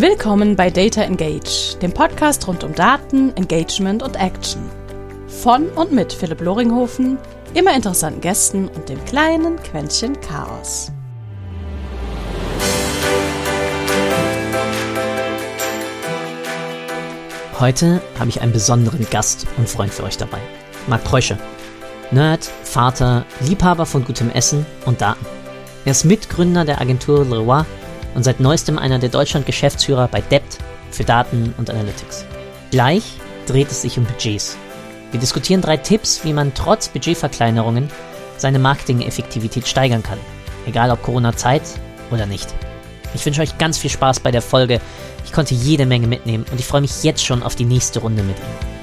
Willkommen bei Data Engage, dem Podcast rund um Daten, Engagement und Action. Von und mit Philipp Loringhofen, immer interessanten Gästen und dem kleinen Quäntchen Chaos. Heute habe ich einen besonderen Gast und Freund für euch dabei. Marc Preusche. Nerd, Vater, Liebhaber von gutem Essen und Daten. Er ist Mitgründer der Agentur Leroy und seit neuestem einer der Deutschland-Geschäftsführer bei Debt für Daten und Analytics. Gleich dreht es sich um Budgets. Wir diskutieren drei Tipps, wie man trotz Budgetverkleinerungen seine Marketing-Effektivität steigern kann. Egal ob Corona-Zeit oder nicht. Ich wünsche euch ganz viel Spaß bei der Folge. Ich konnte jede Menge mitnehmen und ich freue mich jetzt schon auf die nächste Runde mit ihm.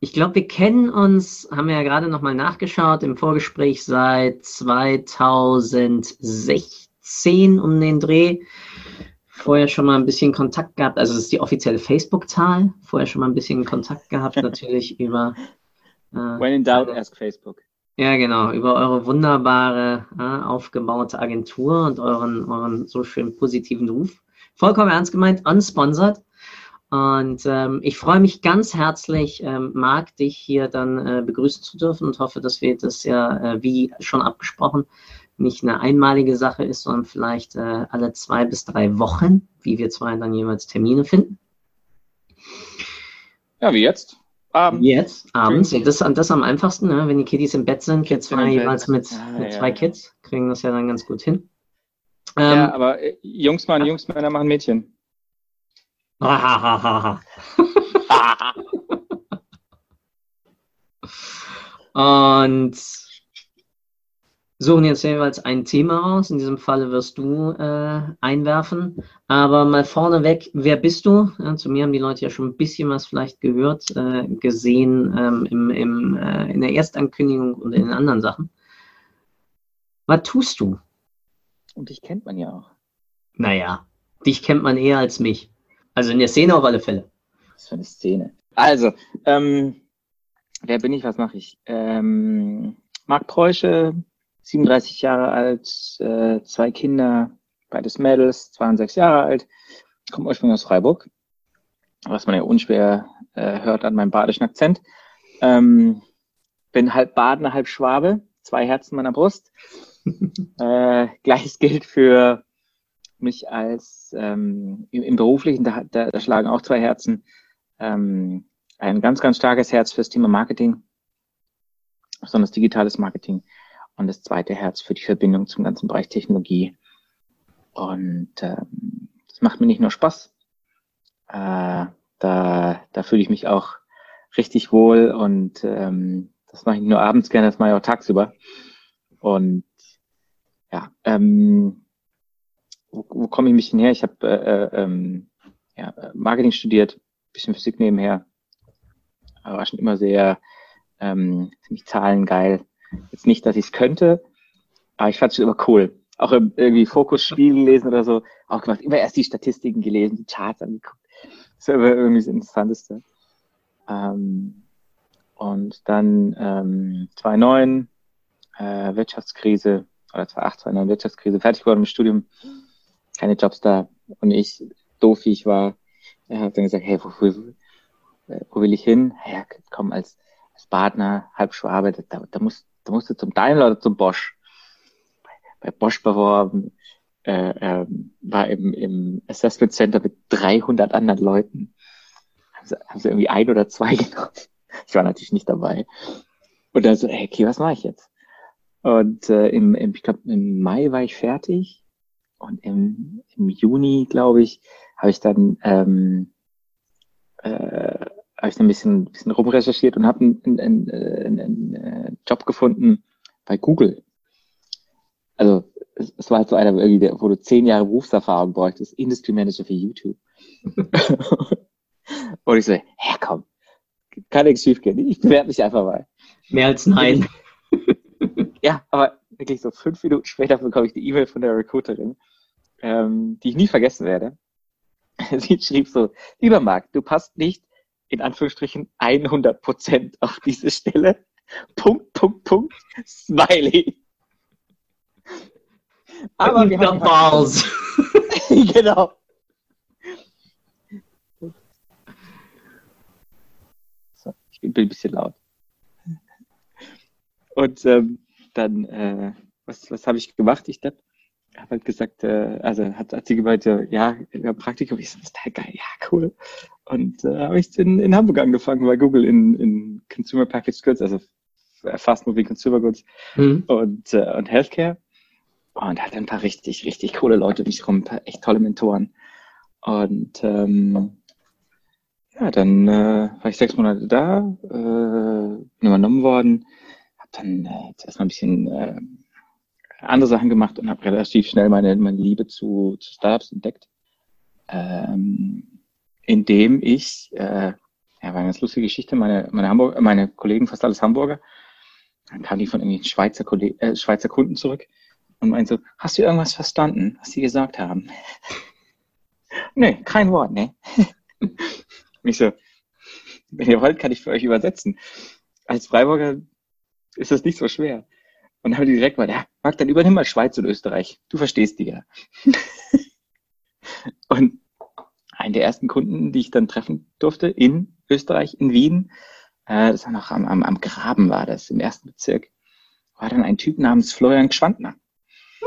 Ich glaube, wir kennen uns, haben wir ja gerade nochmal nachgeschaut, im Vorgespräch seit 2016 um den Dreh. Vorher schon mal ein bisschen Kontakt gehabt, also das ist die offizielle Facebook-Zahl. Vorher schon mal ein bisschen Kontakt gehabt, natürlich über. Äh, When in doubt, ask Facebook. Ja, genau, über eure wunderbare, äh, aufgebaute Agentur und euren, euren so schön positiven Ruf. Vollkommen ernst gemeint, unsponsored. Und ähm, ich freue mich ganz herzlich, ähm, Marc, dich hier dann äh, begrüßen zu dürfen und hoffe, dass wir das ja, äh, wie schon abgesprochen, nicht eine einmalige Sache ist, sondern vielleicht äh, alle zwei bis drei Wochen, wie wir zwei dann jeweils Termine finden. Ja, wie jetzt? Abends. Jetzt, abends. Ja, das, das am einfachsten, ne? wenn die Kiddies im Bett sind. Jetzt zwei jeweils mit, ah, mit ja. zwei Kids, kriegen das ja dann ganz gut hin. Ähm, ja, aber äh, Jungs machen Jungs, Männer machen Mädchen. Und suchen jetzt jeweils ein Thema raus. In diesem Falle wirst du äh, einwerfen. Aber mal vorneweg, wer bist du? Ja, zu mir haben die Leute ja schon ein bisschen was vielleicht gehört, äh, gesehen ähm, im, im, äh, in der Erstankündigung und in den anderen Sachen. Was tust du? Und dich kennt man ja auch. Naja, dich kennt man eher als mich. Also in der Szene auf alle Fälle. Was für eine Szene. Also, ähm, wer bin ich, was mache ich? Ähm, Marc Preusche, 37 Jahre alt, äh, zwei Kinder, beides Mädels, 62 Jahre alt, komme ursprünglich aus Freiburg, was man ja unschwer äh, hört an meinem badischen Akzent. Ähm, bin halb Badener, halb Schwabe, zwei Herzen meiner Brust. äh, Gleiches gilt für mich als ähm, im, Beruflichen, da, da, da schlagen auch zwei Herzen, ähm, ein ganz, ganz starkes Herz fürs Thema Marketing, besonders digitales Marketing und das zweite Herz für die Verbindung zum ganzen Bereich Technologie. Und ähm, das macht mir nicht nur Spaß, äh, da, da fühle ich mich auch richtig wohl und ähm, das mache ich nicht nur abends gerne, das mache ich auch tagsüber. Und ja, ähm, wo, wo komme ich mich denn her? Ich habe äh, äh, ähm, ja, Marketing studiert, bisschen Physik nebenher. Aber war schon immer sehr ähm, ziemlich zahlengeil. Jetzt nicht, dass ich es könnte, aber ich fand es immer cool. Auch irgendwie Fokusspiel gelesen oder so. Auch gemacht, immer erst die Statistiken gelesen, die Charts angeguckt. Das war irgendwie das Interessanteste. Ähm, und dann ähm, 2009 äh, Wirtschaftskrise oder 2008, 2009 Wirtschaftskrise, fertig geworden im Studium keine Jobs da. Und ich, doof wie ich war, habe dann gesagt, hey, wo, wo, wo will ich hin? Ja, komm, als, als Partner, halb Schwabe, da, da, musst, da musst du zum Daimler oder zum Bosch. Bei, Bosch beworben, äh, äh, war im, im Assessment Center mit 300 anderen Leuten. Haben sie, haben sie irgendwie ein oder zwei genommen. Ich war natürlich nicht dabei. Und dann so, hey, okay, was mache ich jetzt? Und äh, im, im, ich glaube, im Mai war ich fertig und im, im Juni, glaube ich, habe ich dann ähm, äh, habe ich ein bisschen, bisschen rumrecherchiert und habe einen, einen, einen, einen äh, Job gefunden bei Google. Also es, es war halt so einer, wo du zehn Jahre Berufserfahrung bräuchtest, Industry Manager für YouTube. und ich so, hä, komm, kann nichts schief gehen. Ich bewerbe mich einfach mal. Mehr als nein. ja, aber wirklich so fünf Minuten später bekomme ich die E-Mail von der Recruiterin, ähm, die ich nie vergessen werde. Sie schrieb so, lieber Marc, du passt nicht in Anführungsstrichen 100 Prozent auf diese Stelle. Punkt, Punkt, Punkt, Smiley. Aber wir haben Balls. genau. So, ich bin ein bisschen laut. Und ähm, dann, äh, was, was habe ich gemacht? Ich habe halt gesagt, äh, also hat, hat sie gemeint, ja, Praktikum, ich so, das ist total geil, ja, cool. Und äh, habe ich in, in Hamburg angefangen bei Google in, in Consumer Packaged Goods, also Fast Moving Consumer Goods mhm. und, äh, und Healthcare. Und hatte ein paar richtig, richtig coole Leute um mich herum, ein paar echt tolle Mentoren. Und ähm, ja, dann äh, war ich sechs Monate da, äh, bin übernommen worden, dann äh, erstmal ein bisschen äh, andere Sachen gemacht und habe relativ schnell meine, meine Liebe zu, zu Startups entdeckt, ähm, indem ich, äh, ja, war eine ganz lustige Geschichte, meine, meine, Hamburg, meine Kollegen, fast alles Hamburger, dann kamen die von irgendwelchen Schweizer, Kolleg äh, Schweizer Kunden zurück und meinten so, hast du irgendwas verstanden, was sie gesagt haben? nee, kein Wort, ne? und ich so, wenn ihr wollt, kann ich für euch übersetzen. Als Freiburger ist das nicht so schwer. Und dann haben die direkt mal, ja, Marc, dann übernimm mal Schweiz und Österreich. Du verstehst die ja. und einen der ersten Kunden, die ich dann treffen durfte in Österreich, in Wien, äh, das war noch am, am, am Graben war das, im ersten Bezirk, war dann ein Typ namens Florian Schwandner.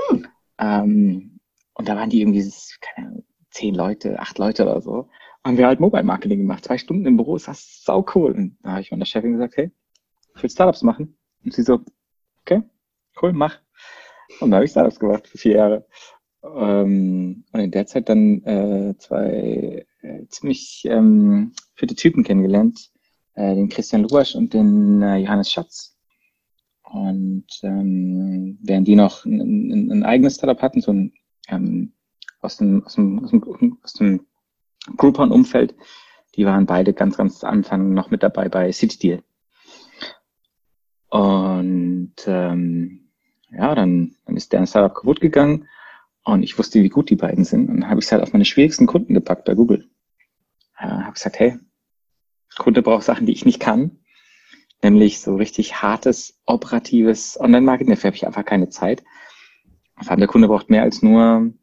Hm. Ähm, und da waren die irgendwie, keine Ahnung, zehn Leute, acht Leute oder so. Haben wir halt Mobile Marketing gemacht, zwei Stunden im Büro, ist das sau cool. Und da habe ich meiner Chefin gesagt, hey, ich will Startups machen. Und sie so, okay, cool, mach. Und da habe ich Startups gemacht für vier Jahre. Ähm, und in der Zeit dann äh, zwei äh, ziemlich ähm, fitte Typen kennengelernt, äh, den Christian Luasch und den äh, Johannes Schatz. Und ähm, während die noch ein, ein, ein eigenes Startup hatten, so ein ähm, aus dem, aus dem, aus dem, aus dem Groupon-Umfeld, die waren beide ganz, ganz Anfang noch mit dabei bei CityDeal. Und ähm, ja, dann, dann ist deren Startup kaputt gegangen und ich wusste, wie gut die beiden sind. Und dann habe ich es halt auf meine schwierigsten Kunden gepackt bei Google. Äh, habe gesagt, hey, Kunde braucht Sachen, die ich nicht kann. Nämlich so richtig hartes, operatives Online-Marketing. Dafür habe ich einfach keine Zeit. Vor allem der Kunde braucht mehr als nur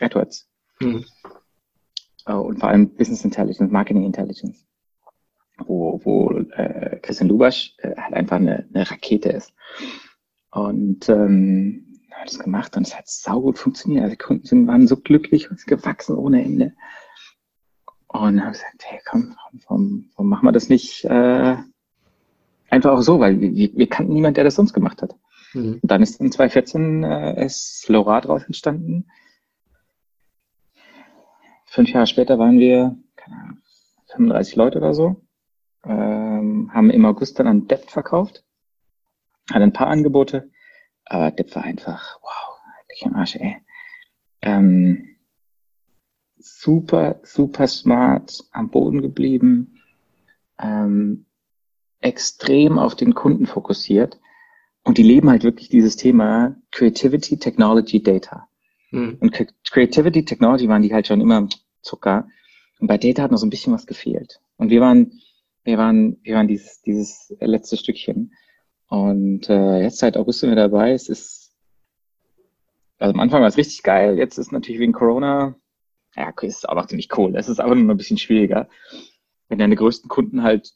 AdWords. Mhm. Und vor allem Business Intelligence, Marketing Intelligence. Wo, wo äh, Christian Lubasch äh, halt einfach eine, eine Rakete ist. Und ähm, hat es gemacht und es hat saugut funktioniert. Also die Kunden sind, waren so glücklich und gewachsen ohne Ende. Und habe gesagt, hey, komm, warum, warum machen wir das nicht äh, einfach auch so, weil wir, wir kannten niemanden, der das sonst gemacht hat. Mhm. Und dann ist in 2014 äh, ist Flora draus entstanden. Fünf Jahre später waren wir, keine Ahnung, 35 Leute oder so, ähm, haben im August dann an Debt verkauft, hatten ein paar Angebote, aber Depp war einfach, wow, ich am Arsch, ey. Ähm, super, super smart, am Boden geblieben, ähm, extrem auf den Kunden fokussiert. Und die leben halt wirklich dieses Thema Creativity, Technology, Data. Mhm. Und Creativity, Technology waren die halt schon immer Zucker. Und bei Data hat noch so ein bisschen was gefehlt. Und wir waren, wir waren, wir waren dieses, dieses letzte Stückchen. Und äh, jetzt seit August sind wir dabei. Es ist, also am Anfang war es richtig geil. Jetzt ist natürlich wegen Corona ja, ist auch noch ziemlich cool. Es ist aber nur ein bisschen schwieriger. Wenn deine größten Kunden halt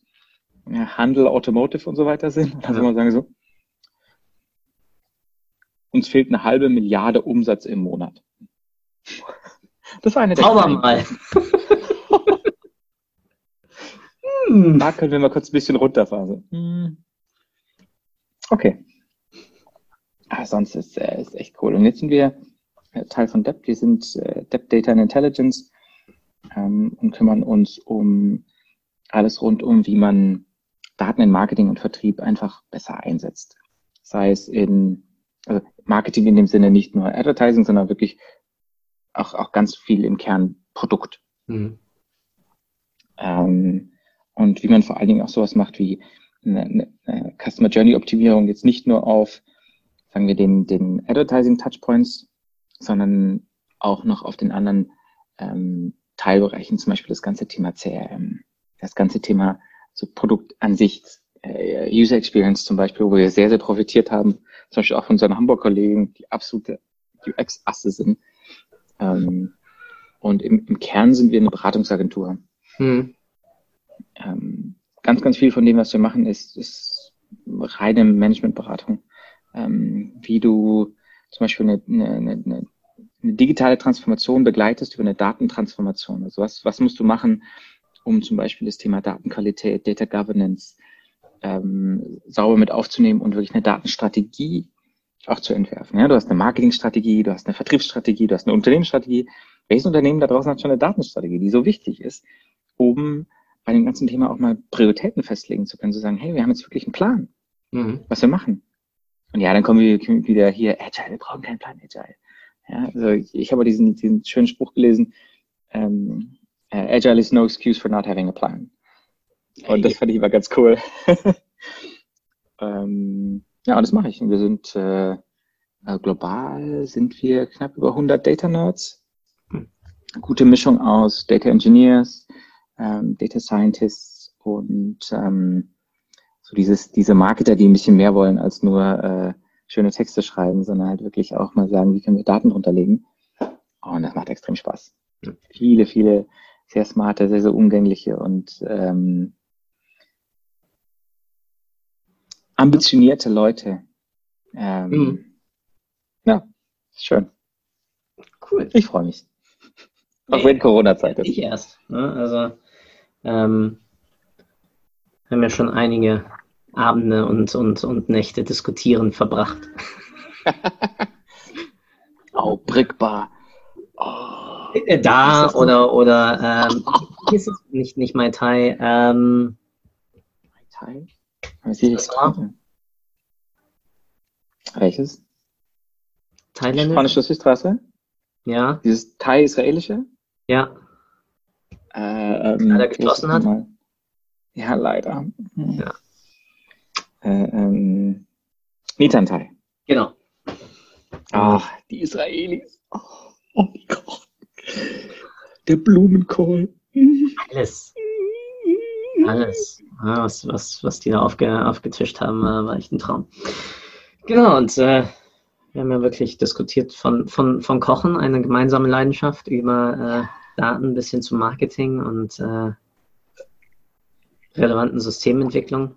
ja, Handel, Automotive und so weiter sind, dann ja. soll man sagen so, uns fehlt eine halbe Milliarde Umsatz im Monat. Das war eine der wir mal. hm. Da können wir mal kurz ein bisschen runterfahren. Hm. Okay. Aber sonst ist es äh, echt cool. Und jetzt sind wir Teil von DEP. Wir sind äh, DEP Data and Intelligence ähm, und kümmern uns um alles rund um, wie man Daten in Marketing und Vertrieb einfach besser einsetzt. Sei es in also Marketing in dem Sinne nicht nur Advertising, sondern wirklich auch, auch ganz viel im Kern Produkt. Mhm. Ähm, und wie man vor allen Dingen auch sowas macht wie eine, eine Customer Journey Optimierung jetzt nicht nur auf, sagen wir, den, den Advertising Touchpoints sondern auch noch auf den anderen ähm, Teilbereichen, zum Beispiel das ganze Thema CRM, das ganze Thema so Produkt an sich, äh, User Experience zum Beispiel, wo wir sehr, sehr profitiert haben, zum Beispiel auch von unseren Hamburg-Kollegen, die absolute UX-Asse sind. Ähm, und im, im Kern sind wir eine Beratungsagentur. Hm. Ähm, ganz, ganz viel von dem, was wir machen, ist, ist reine Managementberatung. Ähm, wie du zum Beispiel eine, eine, eine, eine digitale Transformation begleitest über eine Datentransformation. Also was, was musst du machen, um zum Beispiel das Thema Datenqualität, Data Governance ähm, sauber mit aufzunehmen und wirklich eine Datenstrategie auch zu entwerfen. Ja, du hast eine Marketingstrategie, du hast eine Vertriebsstrategie, du hast eine Unternehmensstrategie. Welches Unternehmen da draußen hat schon eine Datenstrategie, die so wichtig ist, um bei dem ganzen Thema auch mal Prioritäten festlegen zu können, zu sagen, hey, wir haben jetzt wirklich einen Plan, mhm. was wir machen. Und ja, dann kommen wir wieder hier, Agile, wir brauchen keinen Plan, Agile. Ja, also ich, habe diesen, diesen schönen Spruch gelesen, ähm, Agile is no excuse for not having a plan. Und das fand ich immer ganz cool. ähm, ja, und das mache ich. Und wir sind äh, äh global sind wir knapp über 100 Data Nerds. Hm. Gute Mischung aus Data Engineers, ähm, Data Scientists und ähm, so dieses diese Marketer, die ein bisschen mehr wollen als nur äh, schöne Texte schreiben, sondern halt wirklich auch mal sagen, wie können wir Daten runterlegen. Oh, und das macht extrem Spaß. Hm. Viele, viele sehr smarte, sehr, sehr umgängliche und ähm, ambitionierte Leute. Ähm, mhm. Ja, schön. Cool. Ich freue mich. Auch wenn Corona-Zeit ist. Ich erst. Ne? Also, ähm, haben ja schon einige Abende und, und, und Nächte diskutieren verbracht. oh, Brickbar. Oh, äh, da oder, oder ähm, ist es nicht, nicht Mai Tai. Ähm, Mai Tai? Das war? Welches? Thailändisch? Spanische Südstraße? Ja. Dieses Thai-Israelische? Ja. Äh, ähm, leider geschlossen hat? Mal? Ja, leider. Hm. Ja. Äh, ähm, Nitantai. Genau. Ach, die Israelis. Oh, oh mein Gott. Der Blumenkohl. Alles. Alles. Ja, was, was, was die da aufge, aufgetischt haben, war echt ein Traum. Genau, und äh, wir haben ja wirklich diskutiert von, von, von Kochen, eine gemeinsame Leidenschaft, über äh, Daten bis hin zu Marketing und äh, relevanten Systementwicklung.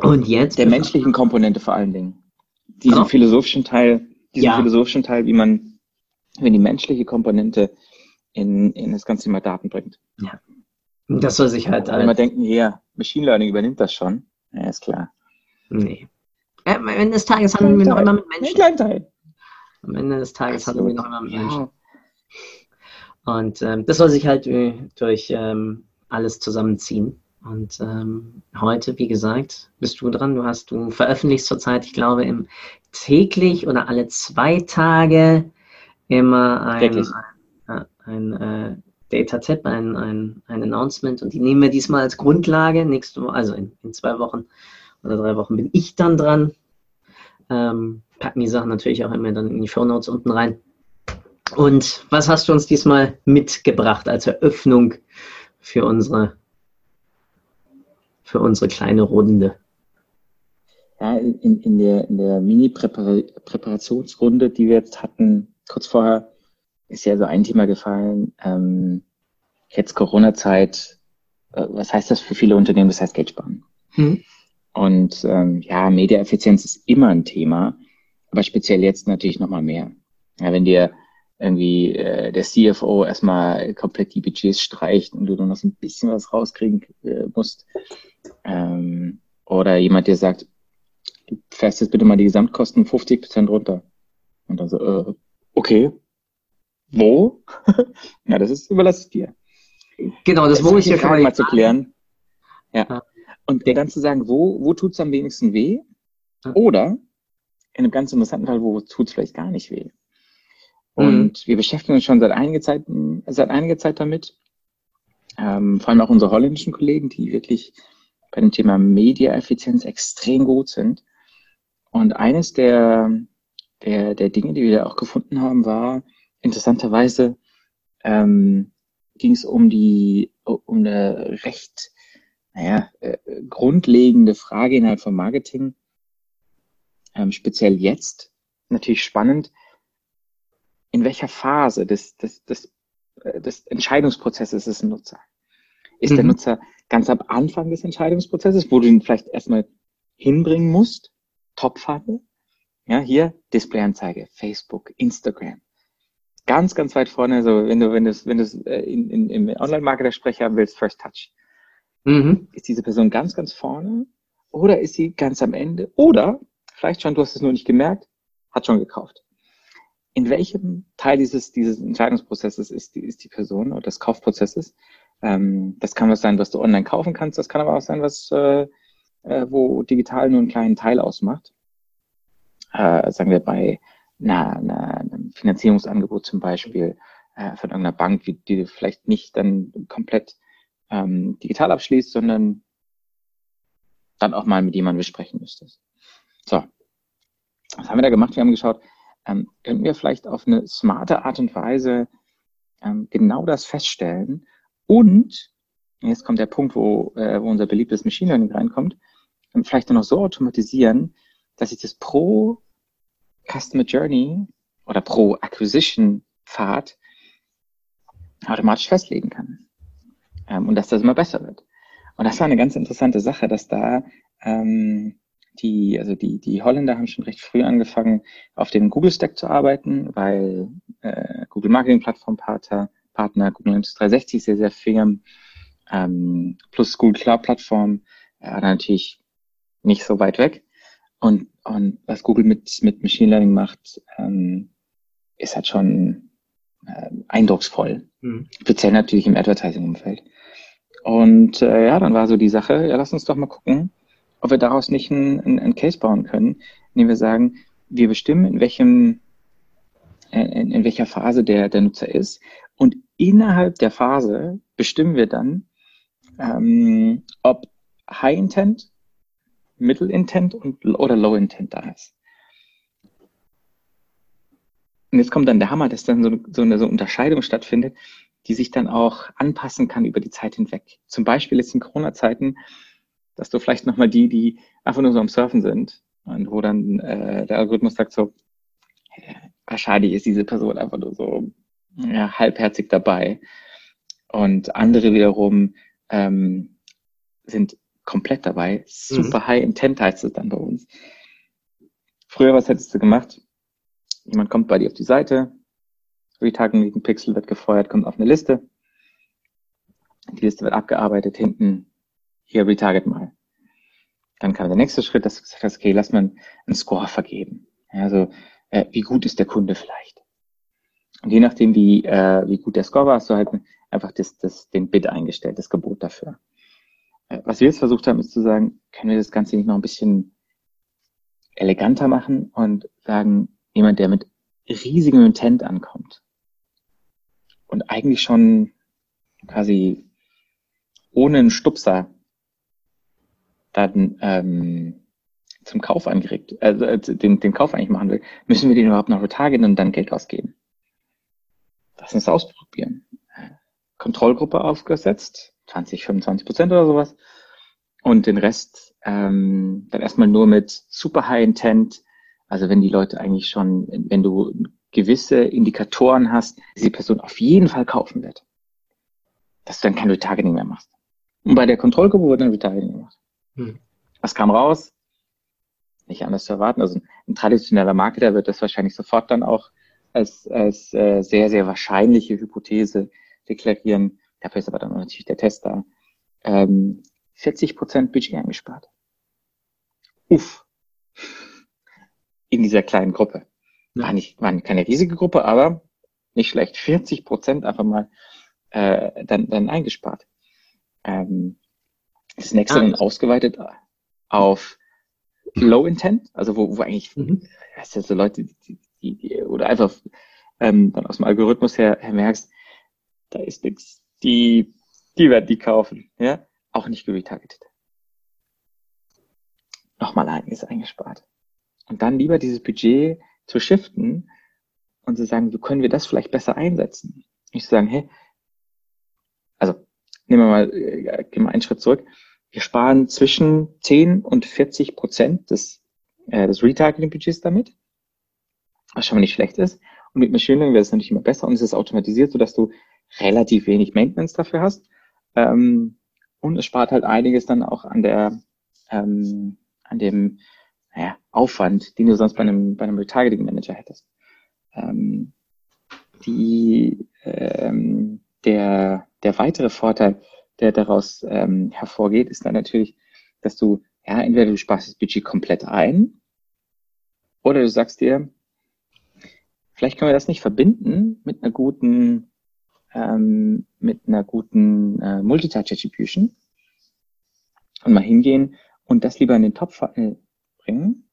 Und jetzt. Der menschlichen Komponente vor allen Dingen. Diesen genau. philosophischen Teil, diesen ja. philosophischen Teil, wie man, wenn die menschliche Komponente in, in das ganze Thema Daten bringt. Ja. Das soll sich halt. Wenn wir denken, ja, Machine Learning übernimmt das schon. Ja, ist klar. Nee. Äh, am Ende des Tages handeln wir noch immer mit Menschen. Kleinen Teil. Am Ende des Tages handeln wir noch immer mit Menschen. Und ähm, das soll sich halt äh, durch ähm, alles zusammenziehen. Und ähm, heute, wie gesagt, bist du dran. Du hast, du veröffentlichst zurzeit, ich glaube, im täglich oder alle zwei Tage immer ein, ein, ein, äh, Data-Tab, ein, ein, ein Announcement und die nehmen wir diesmal als Grundlage. Nächste Woche, also in, in zwei Wochen oder drei Wochen bin ich dann dran. Ähm, packen die Sachen natürlich auch immer dann in die Show Notes unten rein. Und was hast du uns diesmal mitgebracht als Eröffnung für unsere, für unsere kleine Runde? Ja, in, in der, in der Mini-Präparationsrunde, die wir jetzt hatten, kurz vorher, ist ja so ein Thema gefallen. Ähm, jetzt Corona-Zeit, äh, was heißt das für viele Unternehmen? Das heißt Geld sparen. Hm. Und ähm, ja, Mediaeffizienz ist immer ein Thema, aber speziell jetzt natürlich nochmal mehr. Ja, wenn dir irgendwie äh, der CFO erstmal komplett die Budgets streicht und du nur noch so ein bisschen was rauskriegen äh, musst. Ähm, oder jemand dir sagt, du fährst jetzt bitte mal die Gesamtkosten 50 Prozent runter. Und dann so, äh, okay, wo? ja, das ist, überlasse ich dir. Genau, das, das Wo ist ja schon mal zu klären. Ja. Und dann zu sagen, wo, wo tut es am wenigsten weh? Oder in einem ganz interessanten Fall, wo tut es vielleicht gar nicht weh? Und mhm. wir beschäftigen uns schon seit einiger Zeit, seit einiger Zeit damit. Ähm, vor allem auch unsere holländischen Kollegen, die wirklich bei dem Thema Mediaeffizienz extrem gut sind. Und eines der, der, der Dinge, die wir da auch gefunden haben, war, interessanterweise ähm, ging es um die um eine recht naja, äh, grundlegende Frage innerhalb von Marketing, ähm, speziell jetzt, natürlich spannend. In welcher Phase des, des, des, äh, des Entscheidungsprozesses ist ein Nutzer. Ist mhm. der Nutzer ganz am Anfang des Entscheidungsprozesses, wo du ihn vielleicht erstmal hinbringen musst, Topphase, ja, hier Displayanzeige, Facebook, Instagram. Ganz, ganz weit vorne, also wenn du, wenn du, wenn du äh, in, in, im Online-Marketer-Sprech haben willst, First Touch. Mhm. Ist diese Person ganz, ganz vorne oder ist sie ganz am Ende? Oder vielleicht schon, du hast es nur nicht gemerkt, hat schon gekauft. In welchem Teil dieses, dieses Entscheidungsprozesses ist die, ist die Person oder des Kaufprozesses? Ähm, das kann was sein, was du online kaufen kannst, das kann aber auch sein, was äh, äh, wo digital nur einen kleinen Teil ausmacht äh, sagen wir bei einer, einer, einem Finanzierungsangebot zum Beispiel äh, von irgendeiner Bank, die, die du vielleicht nicht dann komplett ähm, digital abschließt, sondern dann auch mal mit jemandem besprechen müsstest. So, was haben wir da gemacht? Wir haben geschaut, ähm, können wir vielleicht auf eine smarte Art und Weise ähm, genau das feststellen und jetzt kommt der Punkt, wo, äh, wo unser beliebtes Machine Learning reinkommt, ähm, vielleicht dann noch so automatisieren, dass ich das pro Customer Journey oder pro Acquisition Pfad automatisch festlegen kann. Ähm, und dass das immer besser wird. Und das war eine ganz interessante Sache, dass da ähm, die, also die, die Holländer haben schon recht früh angefangen, auf dem Google Stack zu arbeiten, weil äh, Google Marketing Plattform Partner, Partner Google Analytics 360 sehr, sehr firm, ähm, plus Google Cloud Plattform, äh, natürlich nicht so weit weg. Und, und was Google mit, mit Machine Learning macht, ähm, ist halt schon äh, eindrucksvoll. Mhm. Speziell natürlich im Advertising-Umfeld. Und äh, ja, dann war so die Sache, ja, lass uns doch mal gucken, ob wir daraus nicht ein, ein, ein Case bauen können, indem wir sagen, wir bestimmen, in welchem äh, in, in welcher Phase der, der Nutzer ist. Und innerhalb der Phase bestimmen wir dann, ähm, ob High Intent Middle Intent und, oder Low Intent da ist. Und jetzt kommt dann der Hammer, dass dann so, so eine so Unterscheidung stattfindet, die sich dann auch anpassen kann über die Zeit hinweg. Zum Beispiel jetzt in Corona-Zeiten, dass du vielleicht nochmal die, die einfach nur so am Surfen sind und wo dann äh, der Algorithmus sagt so, wahrscheinlich ist diese Person einfach nur so ja, halbherzig dabei. Und andere wiederum ähm, sind komplett dabei. Super mhm. High Intent heißt es dann bei uns. Früher, was hättest du gemacht? Jemand kommt bei dir auf die Seite, Retargeting Pixel wird gefeuert, kommt auf eine Liste. Die Liste wird abgearbeitet, hinten hier Retarget mal. Dann kam der nächste Schritt, dass du gesagt hast, okay, lass mal einen Score vergeben. Also, äh, wie gut ist der Kunde vielleicht? Und je nachdem, wie, äh, wie gut der Score war, hast du halt einfach das, das, den Bid eingestellt, das Gebot dafür. Äh, was wir jetzt versucht haben, ist zu sagen, können wir das Ganze nicht noch ein bisschen eleganter machen und sagen, jemand, der mit riesigem Intent ankommt und eigentlich schon quasi ohne einen Stupser dann ähm, zum Kauf angeregt, also äh, den, den Kauf eigentlich machen will, müssen wir den überhaupt noch retargeten und dann Geld ausgeben. Lass uns ausprobieren. Kontrollgruppe aufgesetzt, 20, 25 Prozent oder sowas. Und den Rest ähm, dann erstmal nur mit super High Intent. Also wenn die Leute eigentlich schon, wenn du gewisse Indikatoren hast, dass die Person auf jeden Fall kaufen wird, dass du dann kein Retargeting mehr machst. Und bei der Kontrollgruppe wurde dann Retargeting gemacht. Hm. Was kam raus? Nicht anders zu erwarten. Also ein traditioneller Marketer wird das wahrscheinlich sofort dann auch als, als äh, sehr, sehr wahrscheinliche Hypothese deklarieren. Dafür ist aber dann natürlich der Test da. Ähm, 40 Prozent Budget eingespart. Uff. In dieser kleinen Gruppe. War nicht, war keine riesige Gruppe, aber nicht schlecht. 40 Prozent einfach mal äh, dann, dann eingespart. Ähm, das nächste ah, dann ausgeweitet auf Low Intent, also wo, wo eigentlich, mhm. weißt du, so Leute, die, die, die, oder einfach ähm, dann aus dem Algorithmus her, her merkst, da ist nichts die, die werden die kaufen, ja, auch nicht geretargetet. Nochmal einiges eingespart. Und dann lieber dieses Budget zu shiften und zu sagen, wie können wir das vielleicht besser einsetzen? Nicht zu sagen, hey, also nehmen wir mal, äh, gehen wir einen Schritt zurück. Wir sparen zwischen 10 und 40 Prozent des, äh, des Retargeting-Budgets damit, was schon mal nicht schlecht ist. Und mit Machine Learning wäre es natürlich immer besser und es ist automatisiert, sodass du relativ wenig Maintenance dafür hast. Ähm, und es spart halt einiges dann auch an der, ähm, an dem naja, Aufwand, den du sonst bei einem, bei einem Retargeting Manager hättest. Ähm, die, ähm, der, der weitere Vorteil, der daraus ähm, hervorgeht, ist dann natürlich, dass du, ja, entweder du sparst das Budget komplett ein oder du sagst dir, vielleicht können wir das nicht verbinden mit einer guten, ähm, mit einer guten äh, Multitouch Attribution und mal hingehen und das lieber in den Topf äh, bringen,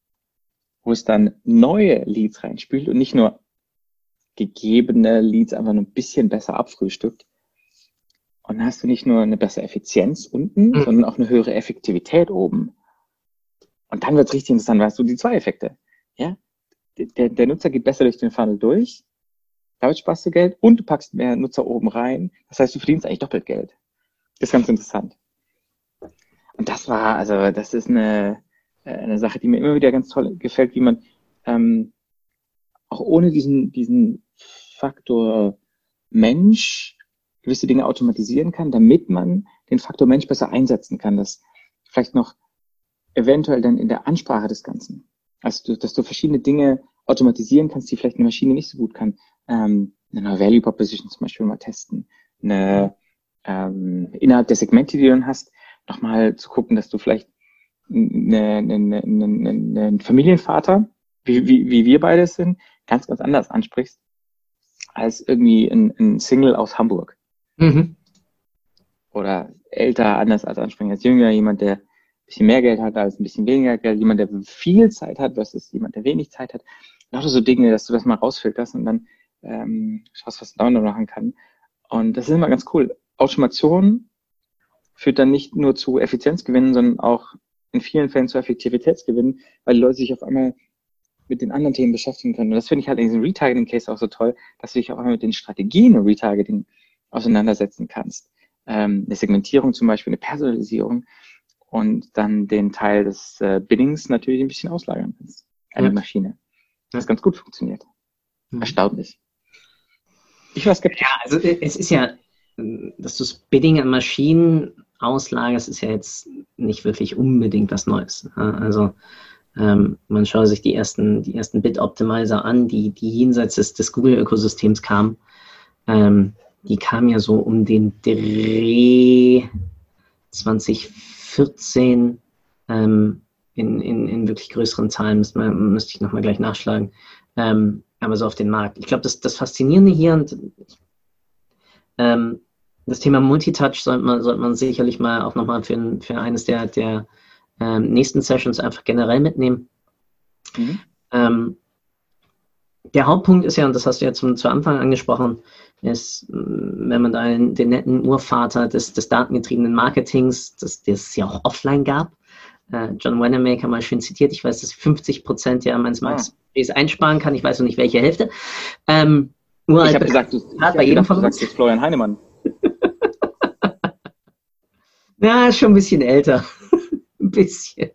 wo es dann neue Leads reinspielt und nicht nur gegebene Leads einfach nur ein bisschen besser abfrühstückt. Und dann hast du nicht nur eine bessere Effizienz unten, mhm. sondern auch eine höhere Effektivität oben. Und dann wird es richtig interessant, weißt du, die zwei Effekte. Ja? Der, der Nutzer geht besser durch den Funnel durch, damit sparst du Geld und du packst mehr Nutzer oben rein. Das heißt, du verdienst eigentlich doppelt Geld. Das ist ganz interessant. Und das war, also das ist eine, eine Sache, die mir immer wieder ganz toll gefällt, wie man ähm, auch ohne diesen, diesen Faktor Mensch gewisse Dinge automatisieren kann, damit man den Faktor Mensch besser einsetzen kann. Das vielleicht noch eventuell dann in der Ansprache des Ganzen. Also, dass du verschiedene Dinge automatisieren kannst, die vielleicht eine Maschine nicht so gut kann. Ähm, eine Value Proposition zum Beispiel mal testen. Eine, ähm, innerhalb der Segmente, die du dann hast, nochmal zu gucken, dass du vielleicht eine, eine, eine, einen Familienvater, wie, wie, wie wir beide sind, ganz, ganz anders ansprichst, als irgendwie ein, ein Single aus Hamburg. Mhm. Oder älter anders als ansprechen als jünger, jemand, der ein bisschen mehr Geld hat als ein bisschen weniger Geld, jemand, der viel Zeit hat versus jemand, der wenig Zeit hat. Lauter so Dinge, dass du das mal rausfilterst und dann ähm, schaust, was man da machen kann. Und das ist immer ganz cool. Automation führt dann nicht nur zu Effizienzgewinnen, sondern auch in vielen Fällen zu Effektivitätsgewinnen, weil die Leute sich auf einmal mit den anderen Themen beschäftigen können. Und das finde ich halt in diesem Retargeting-Case auch so toll, dass du dich auch einmal mit den Strategien im Retargeting auseinandersetzen kannst. Ähm, eine Segmentierung zum Beispiel, eine Personalisierung und dann den Teil des äh, Biddings natürlich ein bisschen auslagern kannst an ja. Maschine. Das ganz gut funktioniert. Mhm. Erstaunlich. Ich war skeptisch. Ja, also äh, es ist ja, dass du das Bidding an Maschinen auslagerst, ist ja jetzt nicht wirklich unbedingt was Neues. Also ähm, man schaue sich die ersten, die ersten Bit-Optimizer an, die, die jenseits des, des Google-Ökosystems kamen. Ähm, die kamen ja so um den Dreh 2014 ähm, in, in, in wirklich größeren Zahlen, müsste, man, müsste ich nochmal gleich nachschlagen, ähm, aber so auf den Markt. Ich glaube, das, das Faszinierende hier und ähm, das Thema Multitouch sollte man, sollte man sicherlich mal auch nochmal für, für eines der, der ähm, nächsten Sessions einfach generell mitnehmen. Mhm. Der Hauptpunkt ist ja, und das hast du ja zum, zu Anfang angesprochen, ist, wenn man da den, netten Urvater des, des datengetriebenen Marketings, das, das es ja auch offline gab, äh, John Wanamaker mal schön zitiert, ich weiß, dass 50 Prozent ja meines Marktes ah. einsparen kann, ich weiß noch nicht welche Hälfte. Ähm, ich habe gesagt, du, ich bei jedem gedacht, du sagst Florian Heinemann. Na, schon ein bisschen älter ein bisschen.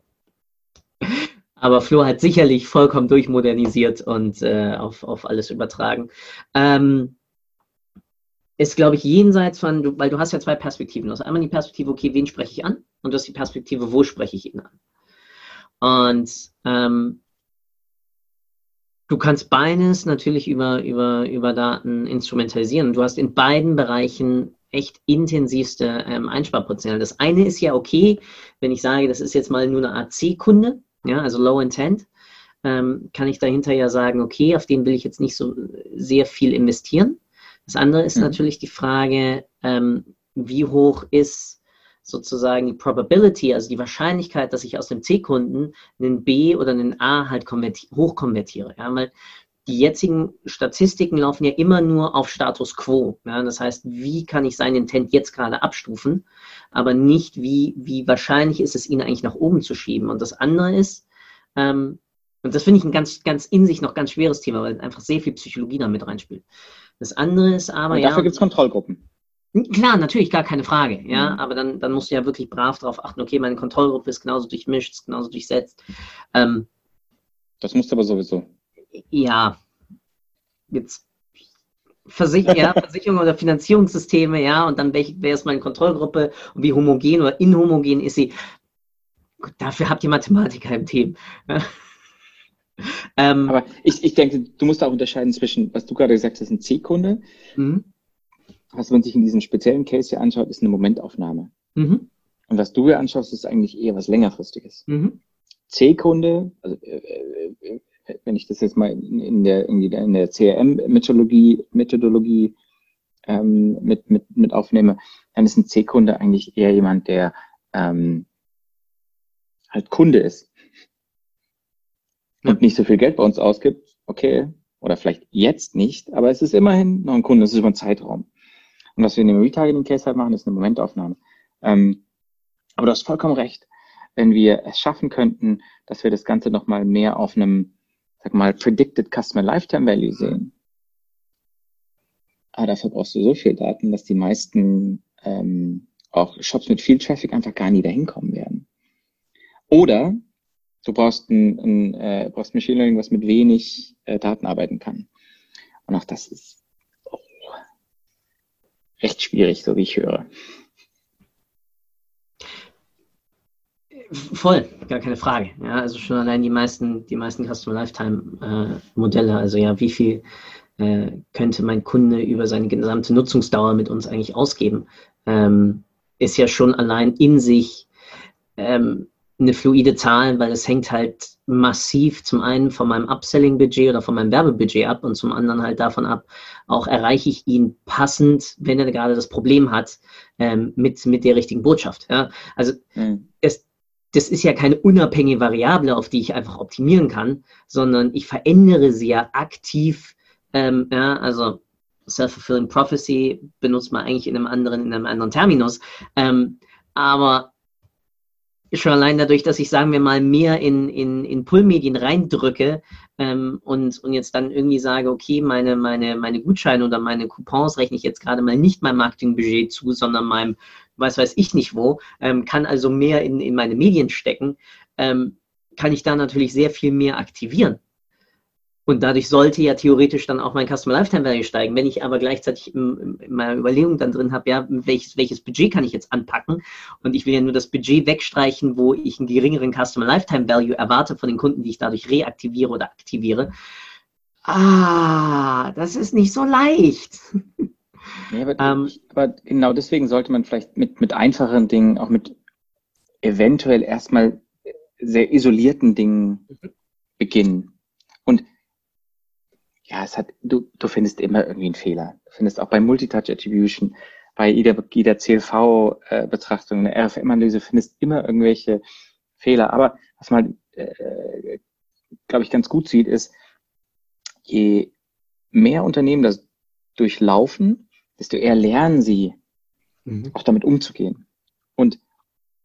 Aber Flo hat sicherlich vollkommen durchmodernisiert und äh, auf, auf alles übertragen. Ähm, ist, glaube ich, jenseits von, weil du hast ja zwei Perspektiven. Du hast einmal die Perspektive, okay, wen spreche ich an? Und du hast die Perspektive, wo spreche ich ihn an? Und ähm, du kannst beides natürlich über, über, über Daten instrumentalisieren. Du hast in beiden Bereichen echt intensivste ähm, Einsparpotenzial. Das eine ist ja okay, wenn ich sage, das ist jetzt mal nur eine AC-Kunde, ja, also Low Intent, ähm, kann ich dahinter ja sagen, okay, auf den will ich jetzt nicht so sehr viel investieren. Das andere ist mhm. natürlich die Frage, ähm, wie hoch ist sozusagen die Probability, also die Wahrscheinlichkeit, dass ich aus dem C-Kunden einen B oder einen A halt hochkonvertiere. Ja, weil die jetzigen Statistiken laufen ja immer nur auf Status quo. Ja? Das heißt, wie kann ich sein Intent jetzt gerade abstufen, aber nicht, wie, wie wahrscheinlich ist es, ihn eigentlich nach oben zu schieben. Und das andere ist, ähm, und das finde ich ein ganz, ganz in sich noch ganz schweres Thema, weil einfach sehr viel Psychologie da mit reinspielt. Das andere ist aber. Und dafür ja, gibt es Kontrollgruppen. Klar, natürlich, gar keine Frage, ja, mhm. aber dann, dann musst du ja wirklich brav darauf achten, okay, meine Kontrollgruppe ist genauso durchmischt, ist genauso durchsetzt. Ähm, das musst du aber sowieso. Ja, jetzt Versich ja, Versicherung oder Finanzierungssysteme, ja, und dann wer ist meine Kontrollgruppe und wie homogen oder inhomogen ist sie. Gut, dafür habt ihr Mathematiker im Team. ähm, Aber ich, ich denke, du musst auch unterscheiden zwischen, was du gerade gesagt hast, ein C-Kunde. Mhm. Was man sich in diesem speziellen Case hier anschaut, ist eine Momentaufnahme. Mhm. Und was du hier anschaust, ist eigentlich eher was längerfristiges. Mhm. C-Kunde, also äh, äh, wenn ich das jetzt mal in der, in der CRM-Methodologie Methodologie, ähm, mit, mit, mit aufnehme, dann ist ein C-Kunde eigentlich eher jemand, der ähm, halt Kunde ist und nicht so viel Geld bei uns ausgibt, okay, oder vielleicht jetzt nicht, aber es ist immerhin noch ein Kunde, es ist über einen Zeitraum. Und was wir in dem Retargeting-Case halt machen, ist eine Momentaufnahme. Ähm, aber du hast vollkommen recht. Wenn wir es schaffen könnten, dass wir das Ganze nochmal mehr auf einem sag mal, Predicted Customer Lifetime Value sehen. Aber dafür brauchst du so viel Daten, dass die meisten ähm, auch Shops mit viel Traffic einfach gar nie dahin kommen werden. Oder du brauchst ein, ein äh, brauchst Machine Learning, was mit wenig äh, Daten arbeiten kann. Und auch das ist oh, recht schwierig, so wie ich höre. Voll, gar keine Frage. Ja, also schon allein die meisten, die meisten Customer Lifetime äh, Modelle, also ja, wie viel äh, könnte mein Kunde über seine gesamte Nutzungsdauer mit uns eigentlich ausgeben, ähm, ist ja schon allein in sich ähm, eine fluide Zahl, weil es hängt halt massiv zum einen von meinem Upselling-Budget oder von meinem Werbebudget ab und zum anderen halt davon ab, auch erreiche ich ihn passend, wenn er gerade das Problem hat, ähm, mit, mit der richtigen Botschaft. Ja? Also mhm. Das ist ja keine unabhängige Variable, auf die ich einfach optimieren kann, sondern ich verändere sie ja aktiv. Ähm, ja, also Self-Fulfilling Prophecy benutzt man eigentlich in einem anderen, in einem anderen Terminus. Ähm, aber schon allein dadurch, dass ich, sagen wir mal, mehr in, in, in Pull-Medien reindrücke ähm, und, und jetzt dann irgendwie sage, okay, meine, meine, meine Gutscheine oder meine Coupons rechne ich jetzt gerade mal nicht meinem Marketingbudget zu, sondern meinem was weiß ich nicht wo, ähm, kann also mehr in, in meine Medien stecken, ähm, kann ich da natürlich sehr viel mehr aktivieren. Und dadurch sollte ja theoretisch dann auch mein Customer Lifetime Value steigen. Wenn ich aber gleichzeitig in, in meiner Überlegung dann drin habe, ja, welches, welches Budget kann ich jetzt anpacken? Und ich will ja nur das Budget wegstreichen, wo ich einen geringeren Customer Lifetime Value erwarte von den Kunden, die ich dadurch reaktiviere oder aktiviere. Ah, das ist nicht so leicht. Nee, aber, ähm, aber, genau deswegen sollte man vielleicht mit, mit einfacheren Dingen, auch mit eventuell erstmal sehr isolierten Dingen beginnen. Und ja, es hat, du, du findest immer irgendwie einen Fehler. Du findest auch bei Multitouch Attribution, bei jeder, jeder CLV-Betrachtung, eine RFM-Analyse, findest immer irgendwelche Fehler. Aber was man, äh, glaube ich, ganz gut sieht, ist, je mehr Unternehmen das durchlaufen, desto eher lernen sie, mhm. auch damit umzugehen. Und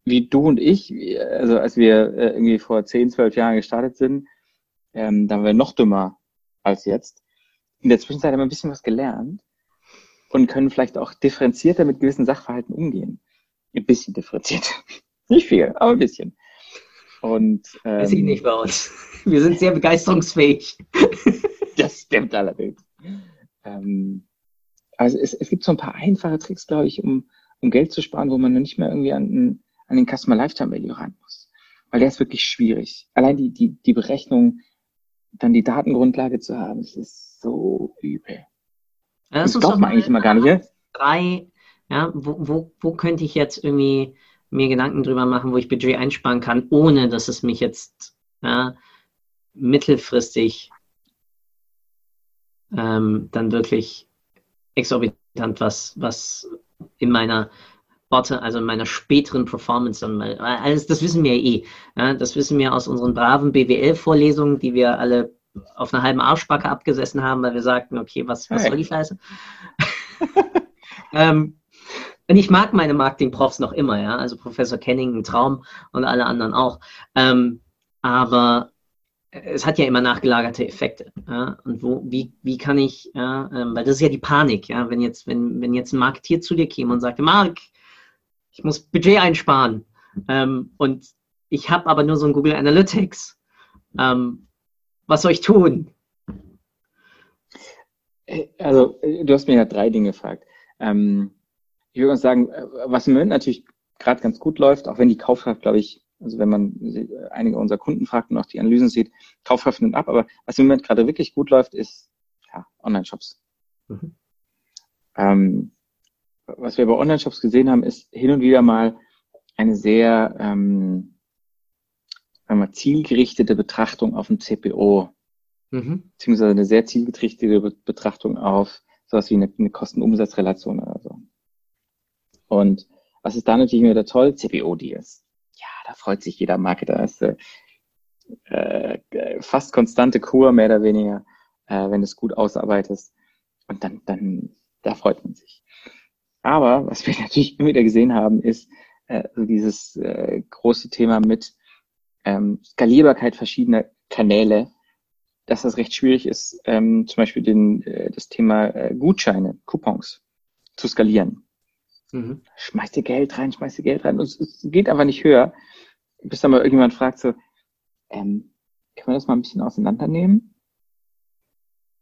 wie du und ich, also als wir äh, irgendwie vor 10, 12 Jahren gestartet sind, ähm, da waren wir noch dümmer als jetzt. In der Zwischenzeit haben wir ein bisschen was gelernt und können vielleicht auch differenzierter mit gewissen Sachverhalten umgehen. Ein bisschen differenziert. Nicht viel, aber ein bisschen. Und, ähm, das sieht nicht bei uns. Wir sind sehr begeisterungsfähig. das stimmt allerdings. Ähm, also es, es gibt so ein paar einfache Tricks, glaube ich, um, um Geld zu sparen, wo man noch nicht mehr irgendwie an, an den Customer Lifetime Value ran muss. Weil der ist wirklich schwierig. Allein die, die, die Berechnung, dann die Datengrundlage zu haben, das ist so übel. Ja, das, das glaubt man eigentlich immer gar nicht, ja? Drei, ja, wo, wo, wo könnte ich jetzt irgendwie mir Gedanken drüber machen, wo ich Budget einsparen kann, ohne dass es mich jetzt ja, mittelfristig ähm, dann wirklich exorbitant, was, was in meiner Worte, also in meiner späteren Performance dann mal, alles, das wissen wir eh. Ja, das wissen wir aus unseren braven BWL-Vorlesungen, die wir alle auf einer halben Arschbacke abgesessen haben, weil wir sagten, okay, was, was hey. soll die Scheiße? ähm, und ich mag meine Marketing-Profs noch immer, ja, also Professor Kenning, ein Traum und alle anderen auch. Ähm, aber es hat ja immer nachgelagerte Effekte. Ja? Und wo, wie, wie kann ich, ja, ähm, weil das ist ja die Panik, ja, wenn jetzt, wenn, wenn jetzt ein Marketier zu dir käme und sagte, Mark, ich muss Budget einsparen ähm, und ich habe aber nur so ein Google Analytics. Ähm, was soll ich tun? Äh, also, äh, du hast mir ja drei Dinge gefragt. Ähm, ich würde sagen, äh, was im Moment natürlich gerade ganz gut läuft, auch wenn die Kaufkraft, glaube ich, also wenn man einige unserer Kunden fragt und auch die Analysen sieht, Kaufkraft nimmt ab, aber was im Moment gerade wirklich gut läuft, ist ja, Online-Shops. Mhm. Ähm, was wir bei Online-Shops gesehen haben, ist hin und wieder mal eine sehr ähm, sagen wir, zielgerichtete Betrachtung auf ein CPO, mhm. beziehungsweise eine sehr zielgerichtete Betrachtung auf sowas wie eine, eine Kosten-Umsatz-Relation oder so. Und was ist da natürlich wieder toll? CPO-Deals. Da freut sich jeder Marketer. Das ist äh, äh, fast konstante Kur, mehr oder weniger, äh, wenn du es gut ausarbeitest. Und dann, dann, da freut man sich. Aber was wir natürlich immer wieder gesehen haben, ist äh, so dieses äh, große Thema mit ähm, Skalierbarkeit verschiedener Kanäle, dass das recht schwierig ist, ähm, zum Beispiel den, äh, das Thema äh, Gutscheine, Coupons zu skalieren. Mhm. Schmeiß dir Geld rein, schmeiß dir Geld rein. Und es, es geht einfach nicht höher. Bis dann mal irgendjemand fragt so, ähm, können wir das mal ein bisschen auseinandernehmen?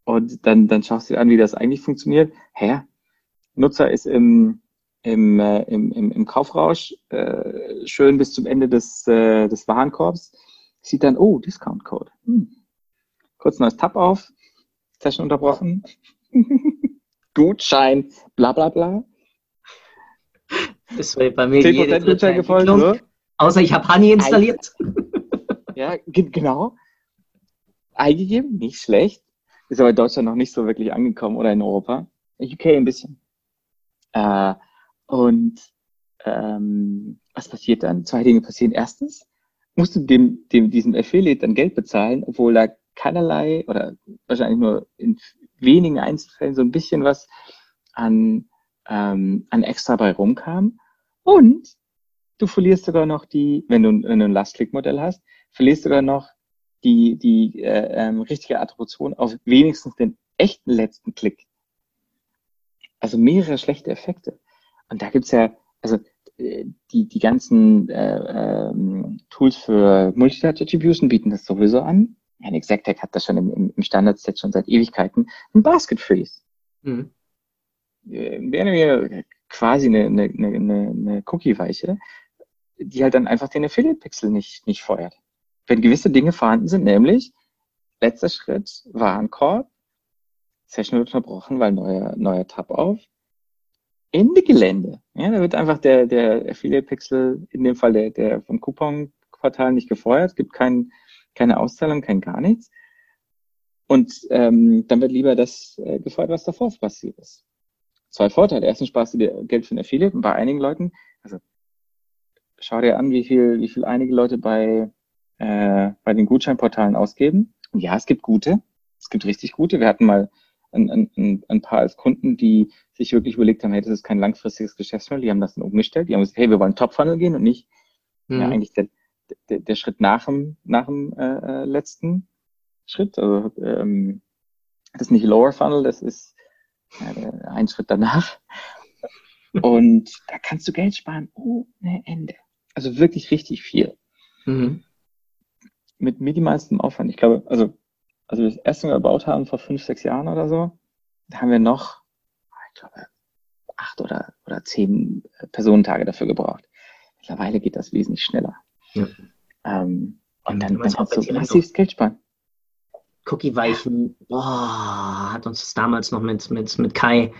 Und dann, dann schaust du dir an, wie das eigentlich funktioniert. Hä? Nutzer ist im, im, äh, im, im, im Kaufrausch äh, schön bis zum Ende des, äh, des Warenkorbs, sieht dann, oh, Discount Code. Hm. Kurz neues Tab auf, Session unterbrochen, Gutschein, bla bla bla. Das war bei mir 10% Gutschein gefolgt, so. Außer ich habe Honey installiert. ja, genau. Eingegeben, nicht schlecht. Ist aber in Deutschland noch nicht so wirklich angekommen oder in Europa. UK ein bisschen. Äh, und ähm, was passiert dann? Zwei Dinge passieren. Erstens, musst du dem, dem, diesem Affiliate dann Geld bezahlen, obwohl da keinerlei oder wahrscheinlich nur in wenigen Einzelfällen so ein bisschen was an, ähm, an extra bei rumkam. Und du verlierst sogar noch die, wenn du, wenn du ein Last-Click-Modell hast, verlierst sogar noch die, die äh, ähm, richtige Attribution auf wenigstens den echten letzten Klick. Also mehrere schlechte Effekte. Und da gibt's ja, also äh, die, die ganzen äh, ähm, Tools für Multitouch Attribution bieten das sowieso an. Ein Exactech hat das schon im, im Standard-Set schon seit Ewigkeiten. Ein Basket Freeze. Mhm. Äh, wäre mir quasi eine, eine, eine, eine Cookie-Weiche, die halt dann einfach den Affiliate-Pixel nicht, nicht feuert. Wenn gewisse Dinge vorhanden sind, nämlich letzter Schritt, Warenkorb, Session wird unterbrochen, weil neuer, neuer Tab auf, Ende Gelände. Ja, da wird einfach der, der Affiliate-Pixel, in dem Fall der, der vom Coupon-Quartal nicht gefeuert. Gibt kein, keine Auszahlung, kein gar nichts. Und ähm, dann wird lieber das äh, gefeuert, was davor passiert ist. Zwei Vorteile. Erstens sparst du dir Geld für ein Affiliate und bei einigen Leuten, also schau dir an, wie viel, wie viel einige Leute bei, äh, bei den Gutscheinportalen ausgeben. Und ja, es gibt gute. Es gibt richtig gute. Wir hatten mal ein, ein, ein paar als Kunden, die sich wirklich überlegt haben, hey, das ist kein langfristiges Geschäftsmodell, die haben das dann umgestellt, die haben gesagt, hey, wir wollen Top-Funnel gehen und nicht mhm. ja, eigentlich der, der, der Schritt nach dem, nach dem äh, äh letzten Schritt. Also ähm, das ist nicht Lower Funnel, das ist ja, ein Schritt danach. Und da kannst du Geld sparen ohne Ende. Also wirklich richtig viel. Mhm. Mit minimalstem Aufwand. Ich glaube, also also das erste Mal gebaut haben vor fünf, sechs Jahren oder so, da haben wir noch, ich glaube, acht oder, oder zehn Personentage dafür gebraucht. Mittlerweile geht das wesentlich schneller. Ja. Ähm, und dann, dann kannst du massiv Geld sparen. Cookie-Weichen, boah, hat uns das damals noch mit, mit, mit Kai,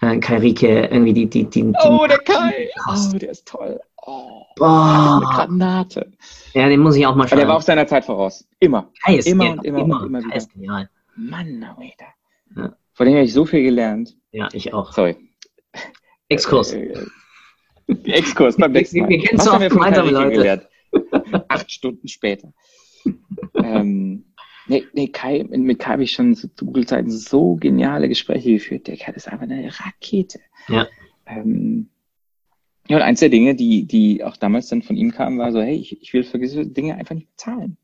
äh, Kai Rieke irgendwie die, die, die, die Oh, der Kai! Oh, der ist toll. Oh, Boah. Eine Granate. Ja, den muss ich auch mal schauen. Der war auf seiner Zeit voraus. Immer. Kai ist immer und immer, immer und immer Kai wieder. ist genial. Mann, Alter. Ja. Von dem habe ich so viel gelernt. Ja, ich auch. Sorry. Exkurs. Äh, äh, Exkurs beim nächsten Mal. Wir, wir kennen es auch gemeinsame Leute. Gelernt? Acht Stunden später. ähm, nee, nee, Kai, mit Kai habe ich schon zu Google-Zeiten so geniale Gespräche geführt. Der Kai ist einfach eine Rakete. Ja. Ähm, ja, und eins der Dinge, die, die auch damals dann von ihm kamen, war so, hey, ich, ich will für diese Dinge einfach nicht bezahlen.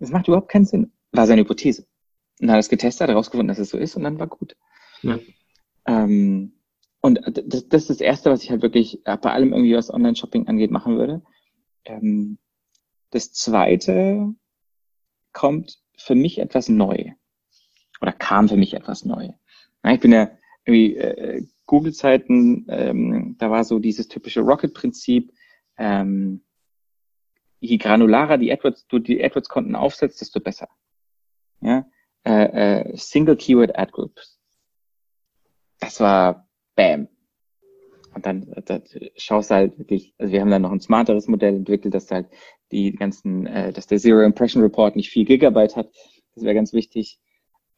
Das macht überhaupt keinen Sinn. War seine Hypothese. Und dann hat er es getestet, hat herausgefunden, dass es so ist und dann war gut. Ja. Ähm, und das, das ist das Erste, was ich halt wirklich bei allem irgendwie, was Online-Shopping angeht, machen würde. Ähm, das Zweite kommt für mich etwas neu. Oder kam für mich etwas neu. Ich bin ja irgendwie äh, Google-Zeiten, ähm, da war so dieses typische Rocket-Prinzip. Ähm, je granularer die AdWords, du die AdWords-Konten aufsetzt, desto besser. Ja? Äh, äh, Single Keyword Ad Groups. Das war Bam. Und dann das, schaust du halt wirklich, also wir haben dann noch ein smarteres Modell entwickelt, dass halt die ganzen, äh, dass der Zero Impression Report nicht viel Gigabyte hat. Das wäre ganz wichtig.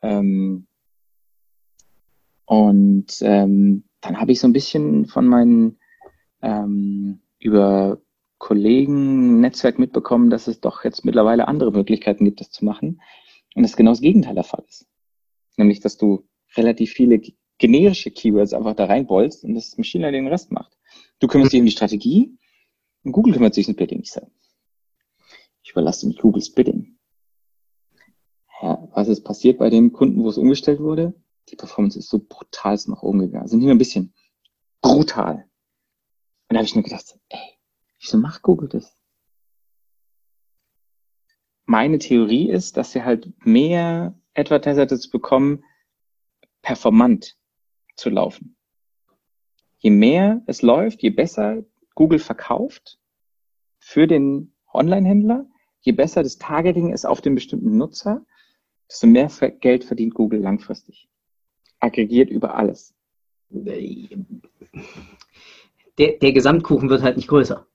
Ähm, und ähm, dann habe ich so ein bisschen von meinen ähm, über Kollegen Netzwerk mitbekommen, dass es doch jetzt mittlerweile andere Möglichkeiten gibt, das zu machen. Und das genau das Gegenteil der Fall ist. Nämlich, dass du relativ viele generische Keywords einfach da reinbolzt und das Machine Learning den Rest macht. Du kümmerst dich um die Strategie und Google kümmert sich um Bidding. Ich sage, ich überlasse mich Googles Bidding. Ja, was ist passiert bei dem Kunden, wo es umgestellt wurde? Die Performance ist so brutal nach oben gegangen. Also nicht mehr ein bisschen brutal. Und da habe ich nur gedacht, ey, wieso macht Google das? Meine Theorie ist, dass sie halt mehr Advertiser dazu bekommen, performant zu laufen. Je mehr es läuft, je besser Google verkauft für den Online-Händler, je besser das Targeting ist auf den bestimmten Nutzer, desto mehr Geld verdient Google langfristig. Aggregiert über alles. Der, der Gesamtkuchen wird halt nicht größer.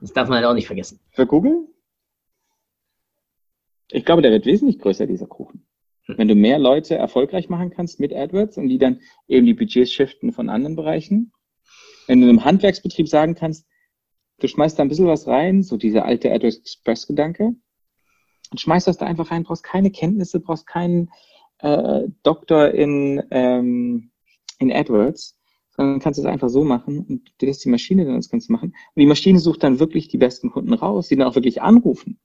Das darf man halt auch nicht vergessen. Für Google? Ich glaube, der wird wesentlich größer, dieser Kuchen. Wenn du mehr Leute erfolgreich machen kannst mit AdWords und die dann eben die Budgets shiften von anderen Bereichen. Wenn du einem Handwerksbetrieb sagen kannst, du schmeißt da ein bisschen was rein, so dieser alte AdWords Express Gedanke, und schmeißt das da einfach rein, brauchst keine Kenntnisse, brauchst keinen äh, Doktor in, ähm, in AdWords, sondern kannst es einfach so machen und dir lässt die Maschine dann das Ganze machen. Und die Maschine sucht dann wirklich die besten Kunden raus, die dann auch wirklich anrufen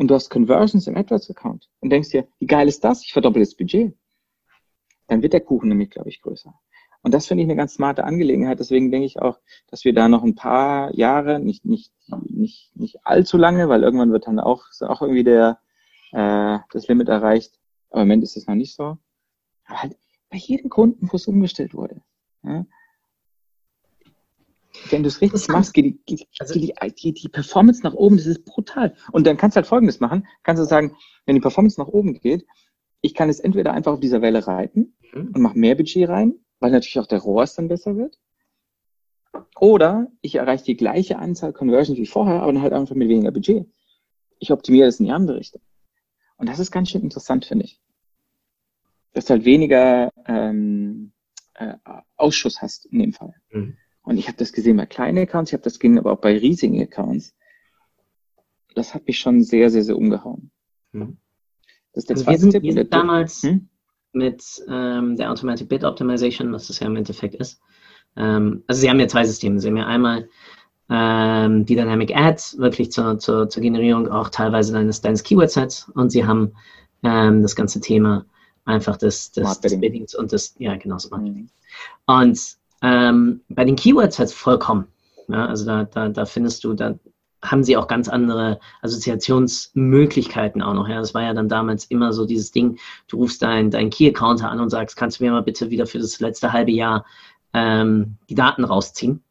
und du hast Conversions im AdWords-Account und denkst dir, wie geil ist das? Ich verdoppel das Budget. Dann wird der Kuchen nämlich, glaube ich, größer. Und das finde ich eine ganz smarte Angelegenheit. Deswegen denke ich auch, dass wir da noch ein paar Jahre, nicht, nicht, nicht, nicht allzu lange, weil irgendwann wird dann auch, ist auch irgendwie der, äh, das Limit erreicht. Aber im Moment ist es noch nicht so. Aber halt bei jedem Kunden, wo es umgestellt wurde, ja, wenn du es richtig machst, geht, die, geht, also, geht die, die, die, Performance nach oben, das ist brutal. Und dann kannst du halt Folgendes machen, kannst du sagen, wenn die Performance nach oben geht, ich kann es entweder einfach auf dieser Welle reiten mhm. und mache mehr Budget rein, weil natürlich auch der ROAS dann besser wird. Oder ich erreiche die gleiche Anzahl Conversions wie vorher, aber dann halt einfach mit weniger Budget. Ich optimiere das in die andere Richtung. Und das ist ganz schön interessant, finde ich. Dass du halt weniger ähm, äh, Ausschuss hast in dem Fall. Mhm. Und ich habe das gesehen bei kleinen Accounts, ich habe das gesehen aber auch bei riesigen Accounts. Das hat mich schon sehr, sehr, sehr umgehauen. Hm. Das ist der also zweite wir sind. Wir sind damals hm? mit ähm, der Automatic Bid Optimization, was das ja im Endeffekt ist. Ähm, also sie haben ja zwei Systeme. Sie haben ja einmal ähm, die Dynamic Ads, wirklich zur, zur, zur Generierung auch teilweise deines, deines Keyword-Sets und sie haben ähm, das ganze Thema einfach des, des, des Biddings und des, ja genau, Smart mhm. Und ähm, bei den Keywords halt vollkommen. Ja, also da, da, da findest du, da haben sie auch ganz andere Assoziationsmöglichkeiten auch noch. Ja, das war ja dann damals immer so dieses Ding, du rufst deinen dein Key-Accounter an und sagst, kannst du mir mal bitte wieder für das letzte halbe Jahr ähm, die Daten rausziehen?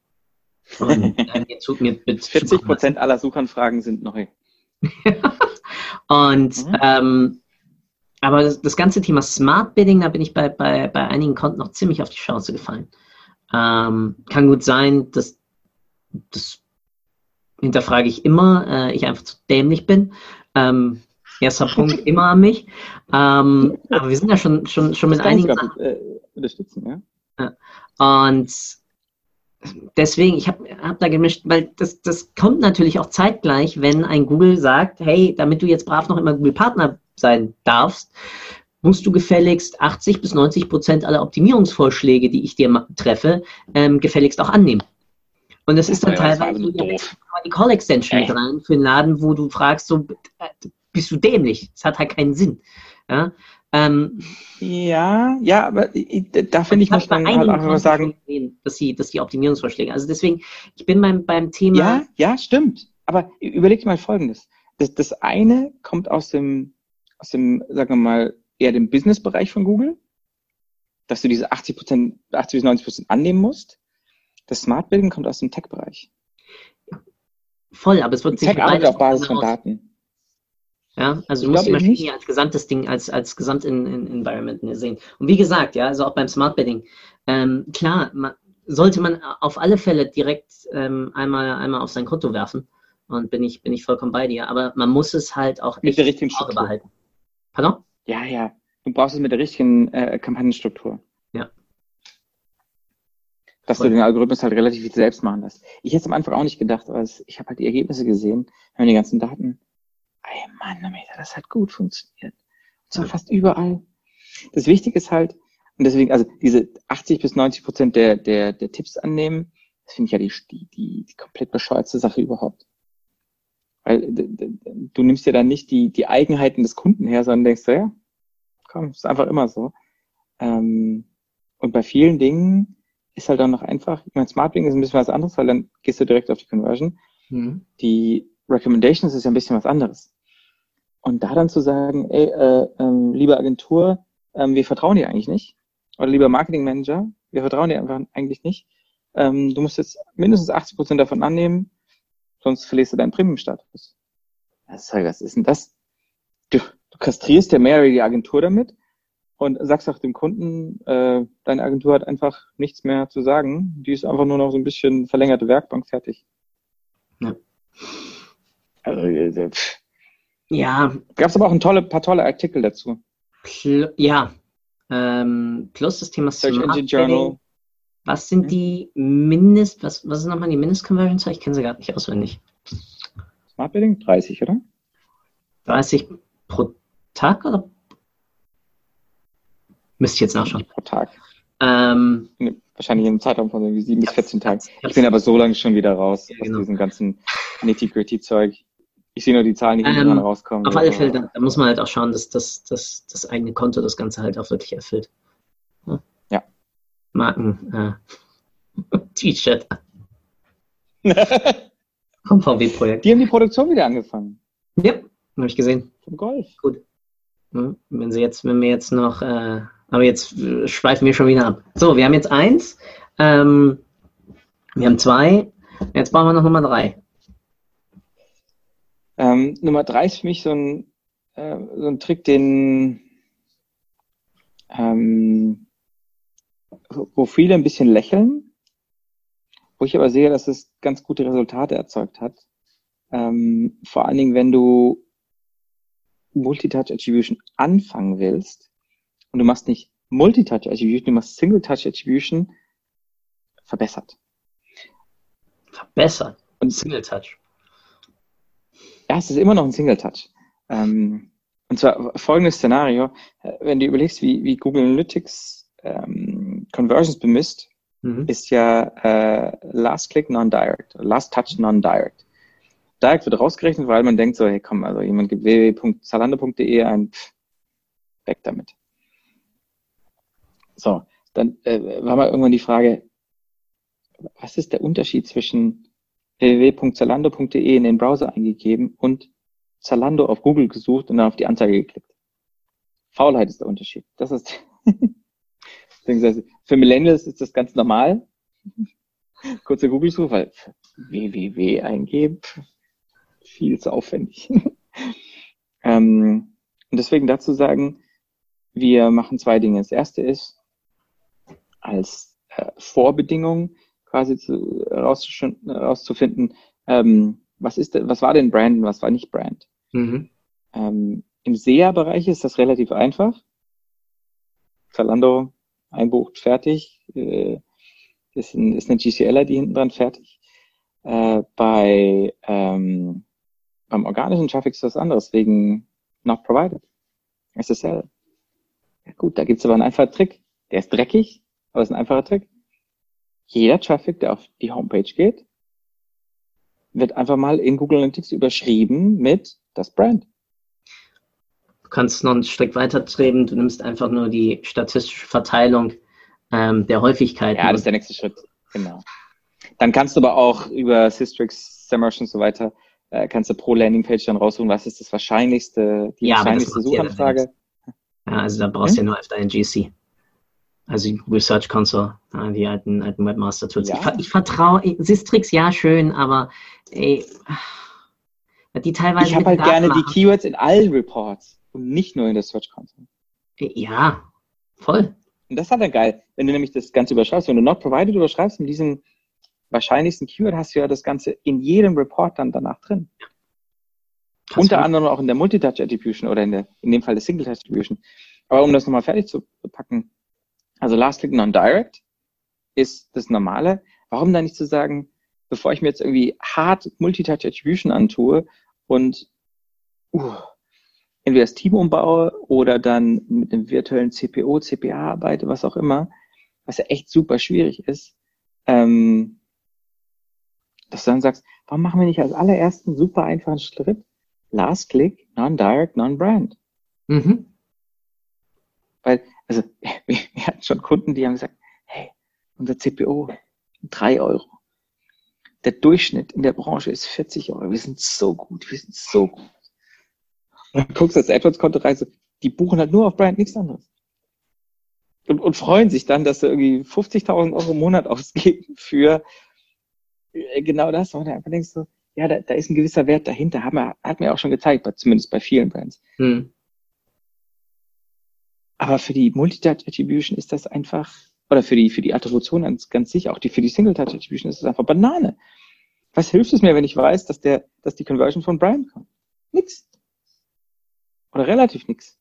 Und, äh, mir, mir 40 Prozent aller Suchanfragen sind neu. und mhm. ähm, aber das, das, ganze Thema Smart Bidding, da bin ich bei, bei, bei einigen Konten noch ziemlich auf die Chance gefallen. Ähm, kann gut sein, dass das hinterfrage ich immer, äh, ich einfach zu dämlich bin. Ähm, erster Punkt immer an mich. Ähm, aber wir sind ja schon, schon, schon mit einigen Sachen. Äh, unterstützen, ja. Und deswegen, ich habe hab da gemischt, weil das, das kommt natürlich auch zeitgleich, wenn ein Google sagt, hey, damit du jetzt brav noch immer Google-Partner sein darfst, musst du gefälligst 80 bis 90 Prozent aller Optimierungsvorschläge, die ich dir treffe, ähm, gefälligst auch annehmen. Und das ist dann ja, teilweise so die Call Extension mit rein für einen Laden, wo du fragst, so, bist du dämlich? Das hat halt keinen Sinn. Ja, ähm, ja, ja, aber da finde ich, muss man halt auch sagen, dass sie, dass die Optimierungsvorschläge. Also deswegen, ich bin beim, beim Thema. Ja, ja, stimmt. Aber überleg mal Folgendes. Das, das eine kommt aus dem, aus dem, sagen wir mal, eher dem Business-Bereich von Google. dass du diese 80 Prozent, 80 bis 90 Prozent annehmen musst. Das Smart Building kommt aus dem Tech-Bereich. Voll, aber es wird Tech arbeitet auf Basis von Daten. Ja, also du musst die Maschine als gesamtes Ding, als, als Gesamtenvironment sehen. Und wie gesagt, ja, also auch beim Smart Bedding, ähm, klar, man, sollte man auf alle Fälle direkt ähm, einmal, einmal auf sein Konto werfen. Und bin ich, bin ich vollkommen bei dir. Aber man muss es halt auch mit der richtigen Struktur behalten. Pardon? Ja, ja. Du brauchst es mit der richtigen äh, Kampagnenstruktur. Ja. Dass Voll. du den Algorithmus halt relativ viel selbst machen lässt. Ich hätte es am Anfang auch nicht gedacht, aber ich habe halt die Ergebnisse gesehen, haben die ganzen Daten ey Mann, das hat gut funktioniert. Und zwar fast überall. Das Wichtige ist halt, und deswegen, also diese 80 bis 90 Prozent der, der, der Tipps annehmen, das finde ich ja die, die, die, komplett bescheuerte Sache überhaupt. Weil du nimmst ja dann nicht die, die Eigenheiten des Kunden her, sondern denkst ja, komm, ist einfach immer so. Ähm, und bei vielen Dingen ist halt auch noch einfach, ich meine, SmartBing ist ein bisschen was anderes, weil dann gehst du direkt auf die Conversion. Mhm. Die Recommendations ist ja ein bisschen was anderes. Und da dann zu sagen, ey, äh, ähm, liebe Agentur, ähm, wir vertrauen dir eigentlich nicht. Oder lieber Marketing Manager, wir vertrauen dir einfach eigentlich nicht. Ähm, du musst jetzt mindestens 80 Prozent davon annehmen, sonst verlierst du deinen Premium-Status. Was, was ist denn das? Du, du kastrierst ja mehr die Agentur damit und sagst auch dem Kunden, äh, deine Agentur hat einfach nichts mehr zu sagen. Die ist einfach nur noch so ein bisschen verlängerte Werkbank fertig. Ja. Also, äh, pff. Ja. Gab es aber auch ein tolle, paar tolle Artikel dazu. Pl ja. Ähm, plus das Thema Search Engine Journal. Was sind hm? die Mindest, was, was ist nochmal die Mindest-Conversions? Ich kenne sie gerade nicht auswendig. Smart Bidding 30, oder? 30 pro Tag oder? Müsste ich jetzt nachschauen. Pro Tag. Ähm, Wahrscheinlich in einem Zeitraum von irgendwie 7 bis 14 Tagen. Ich bin aber so lange schon wieder raus ja, genau. aus diesem ganzen Nitty-Gritty-Zeug. Ich sehe nur die Zahlen, die ähm, irgendwann rauskommen. Auf alle Fälle, da, da, muss man halt auch schauen, dass, dass, dass das eigene Konto das Ganze halt auch wirklich erfüllt. Ja. ja. Marken, äh, T-Shirt. Vom VW-Projekt. Die haben die Produktion wieder angefangen. Ja, habe ich gesehen. Vom Golf. Gut. Wenn sie jetzt, wenn wir jetzt noch, äh, aber jetzt äh, schweifen wir schon wieder ab. So, wir haben jetzt eins, ähm, wir haben zwei, jetzt brauchen wir noch Nummer drei. Ähm, Nummer drei ist für mich so ein, äh, so ein Trick, den ähm, wo viele ein bisschen lächeln, wo ich aber sehe, dass es ganz gute Resultate erzeugt hat. Ähm, vor allen Dingen, wenn du Multitouch Attribution anfangen willst und du machst nicht Multitouch Attribution, du machst Single Touch Attribution, verbessert. Verbessert? Und Single Touch? Ja, es ist immer noch ein Single Touch. Ähm, und zwar folgendes Szenario, wenn du überlegst, wie, wie Google Analytics ähm, Conversions bemisst, mhm. ist ja äh, Last Click Non-Direct, Last Touch Non-Direct. Direct wird rausgerechnet, weil man denkt so, hey komm, also jemand gibt www.zalando.de ein, pff, weg damit. So, dann äh, war mal irgendwann die Frage, was ist der Unterschied zwischen www.zalando.de in den Browser eingegeben und Zalando auf Google gesucht und dann auf die Anzeige geklickt? Faulheit ist der Unterschied. Das ist für Millennials ist das ganz normal. Kurze Google-Suche, weil www eingeben, viel zu aufwendig. ähm, und deswegen dazu sagen, wir machen zwei Dinge. Das erste ist, als äh, Vorbedingung quasi zu, rauszufinden, ähm, was ist was war denn Brand und was war nicht Brand. Mhm. Ähm, Im SEA-Bereich ist das relativ einfach. Zalando einbucht, fertig. Äh, ist, ein, ist eine GCL-ID hinten dran fertig. Äh, bei ähm, beim organischen Traffic ist das anderes, wegen not provided. SSL. Ja gut, da gibt's aber einen einfachen Trick. Der ist dreckig, aber ist ein einfacher Trick. Jeder Traffic, der auf die Homepage geht, wird einfach mal in Google Analytics überschrieben mit das Brand. Du kannst noch einen Schritt weiter treten, du nimmst einfach nur die statistische Verteilung ähm, der Häufigkeit. Ja, das ist der nächste Schritt, genau. Dann kannst du aber auch über Systrix, SEMrush und so weiter äh, kannst du pro Landingpage dann raussuchen, was ist das wahrscheinlichste, die ja, wahrscheinlichste Suchanfrage. Ja, also da brauchst hm? du ja nur auf deinen GC. Also Google Search Console, die alten, alten Webmaster-Tools. Ja. Ich, ich vertraue, Sistrix ja schön, aber ey, die teilweise. Ich habe halt gerne machen. die Keywords in allen Reports und nicht nur in der Search Console. Ja, voll. Und das ist halt dann geil, wenn du nämlich das Ganze überschreibst. Wenn du Not Provided überschreibst mit diesem wahrscheinlichsten Keyword, hast du ja das Ganze in jedem Report dann danach drin. Ja. Unter anderem auch in der Multitouch Attribution oder in, der, in dem Fall der Single Touch Attribution. Aber um das nochmal fertig zu packen, also Last Click Non-Direct ist das Normale. Warum dann nicht zu sagen, bevor ich mir jetzt irgendwie hart Multitouch Attribution antue und uh, entweder das Team umbaue oder dann mit einem virtuellen CPO, CPA arbeite, was auch immer, was ja echt super schwierig ist, ähm, dass du dann sagst, warum machen wir nicht als allerersten super einfachen Schritt Last Click, Non-Direct, Non-Brand? Mhm. Weil, also, wir, wir hatten schon Kunden, die haben gesagt, hey, unser CPO, drei Euro. Der Durchschnitt in der Branche ist 40 Euro. Wir sind so gut, wir sind so gut. Und dann guckst du das AdWords-Konto rein, so, die buchen halt nur auf Brand, nichts anderes. Und, und freuen sich dann, dass sie irgendwie 50.000 Euro im Monat ausgeben für äh, genau das. Und dann einfach denkst du, ja, da, da ist ein gewisser Wert dahinter. Hat, man, hat mir auch schon gezeigt, zumindest bei vielen Brands. Hm. Aber für die Multitouch Attribution ist das einfach, oder für die, für die Attribution ganz, ganz sicher, auch die, für die Single Touch Attribution ist das einfach Banane. Was hilft es mir, wenn ich weiß, dass der, dass die Conversion von Brand kommt? Nix. Oder relativ nix.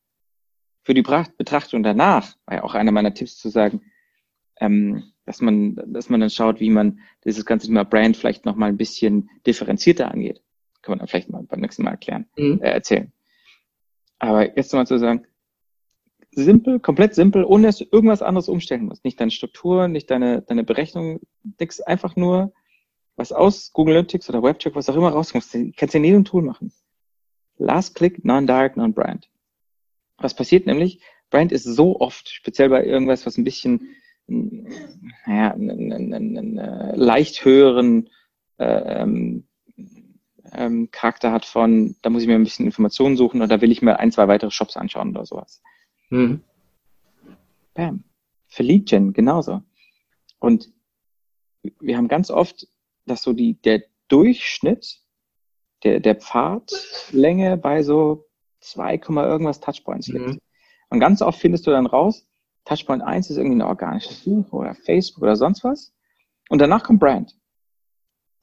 Für die Betrachtung danach war ja auch einer meiner Tipps zu sagen, ähm, dass man, dass man dann schaut, wie man dieses ganze Thema Brand vielleicht nochmal ein bisschen differenzierter angeht. Kann man dann vielleicht mal beim nächsten Mal erklären, mhm. äh, erzählen. Aber jetzt nochmal zu sagen, simpel, komplett simpel, ohne dass du irgendwas anderes umstellen musst. Nicht deine Struktur, nicht deine, deine Berechnung, nix, einfach nur was aus Google Analytics oder Webcheck, was auch immer rauskommst. Kannst du in jedem Tool machen. Last Click, Non-Direct, Non-Brand. Was passiert nämlich? Brand ist so oft, speziell bei irgendwas, was ein bisschen, naja, einen, einen, einen äh, leicht höheren äh, ähm, ähm, Charakter hat von, da muss ich mir ein bisschen Informationen suchen oder da will ich mir ein, zwei weitere Shops anschauen oder sowas. Mhm. Bam. Für Lead Gen genauso. Und wir haben ganz oft, dass so die, der Durchschnitt der, der Pfadlänge bei so 2, irgendwas Touchpoints liegt. Mhm. Und ganz oft findest du dann raus, Touchpoint 1 ist irgendwie eine organische Suche oder Facebook oder sonst was. Und danach kommt Brand.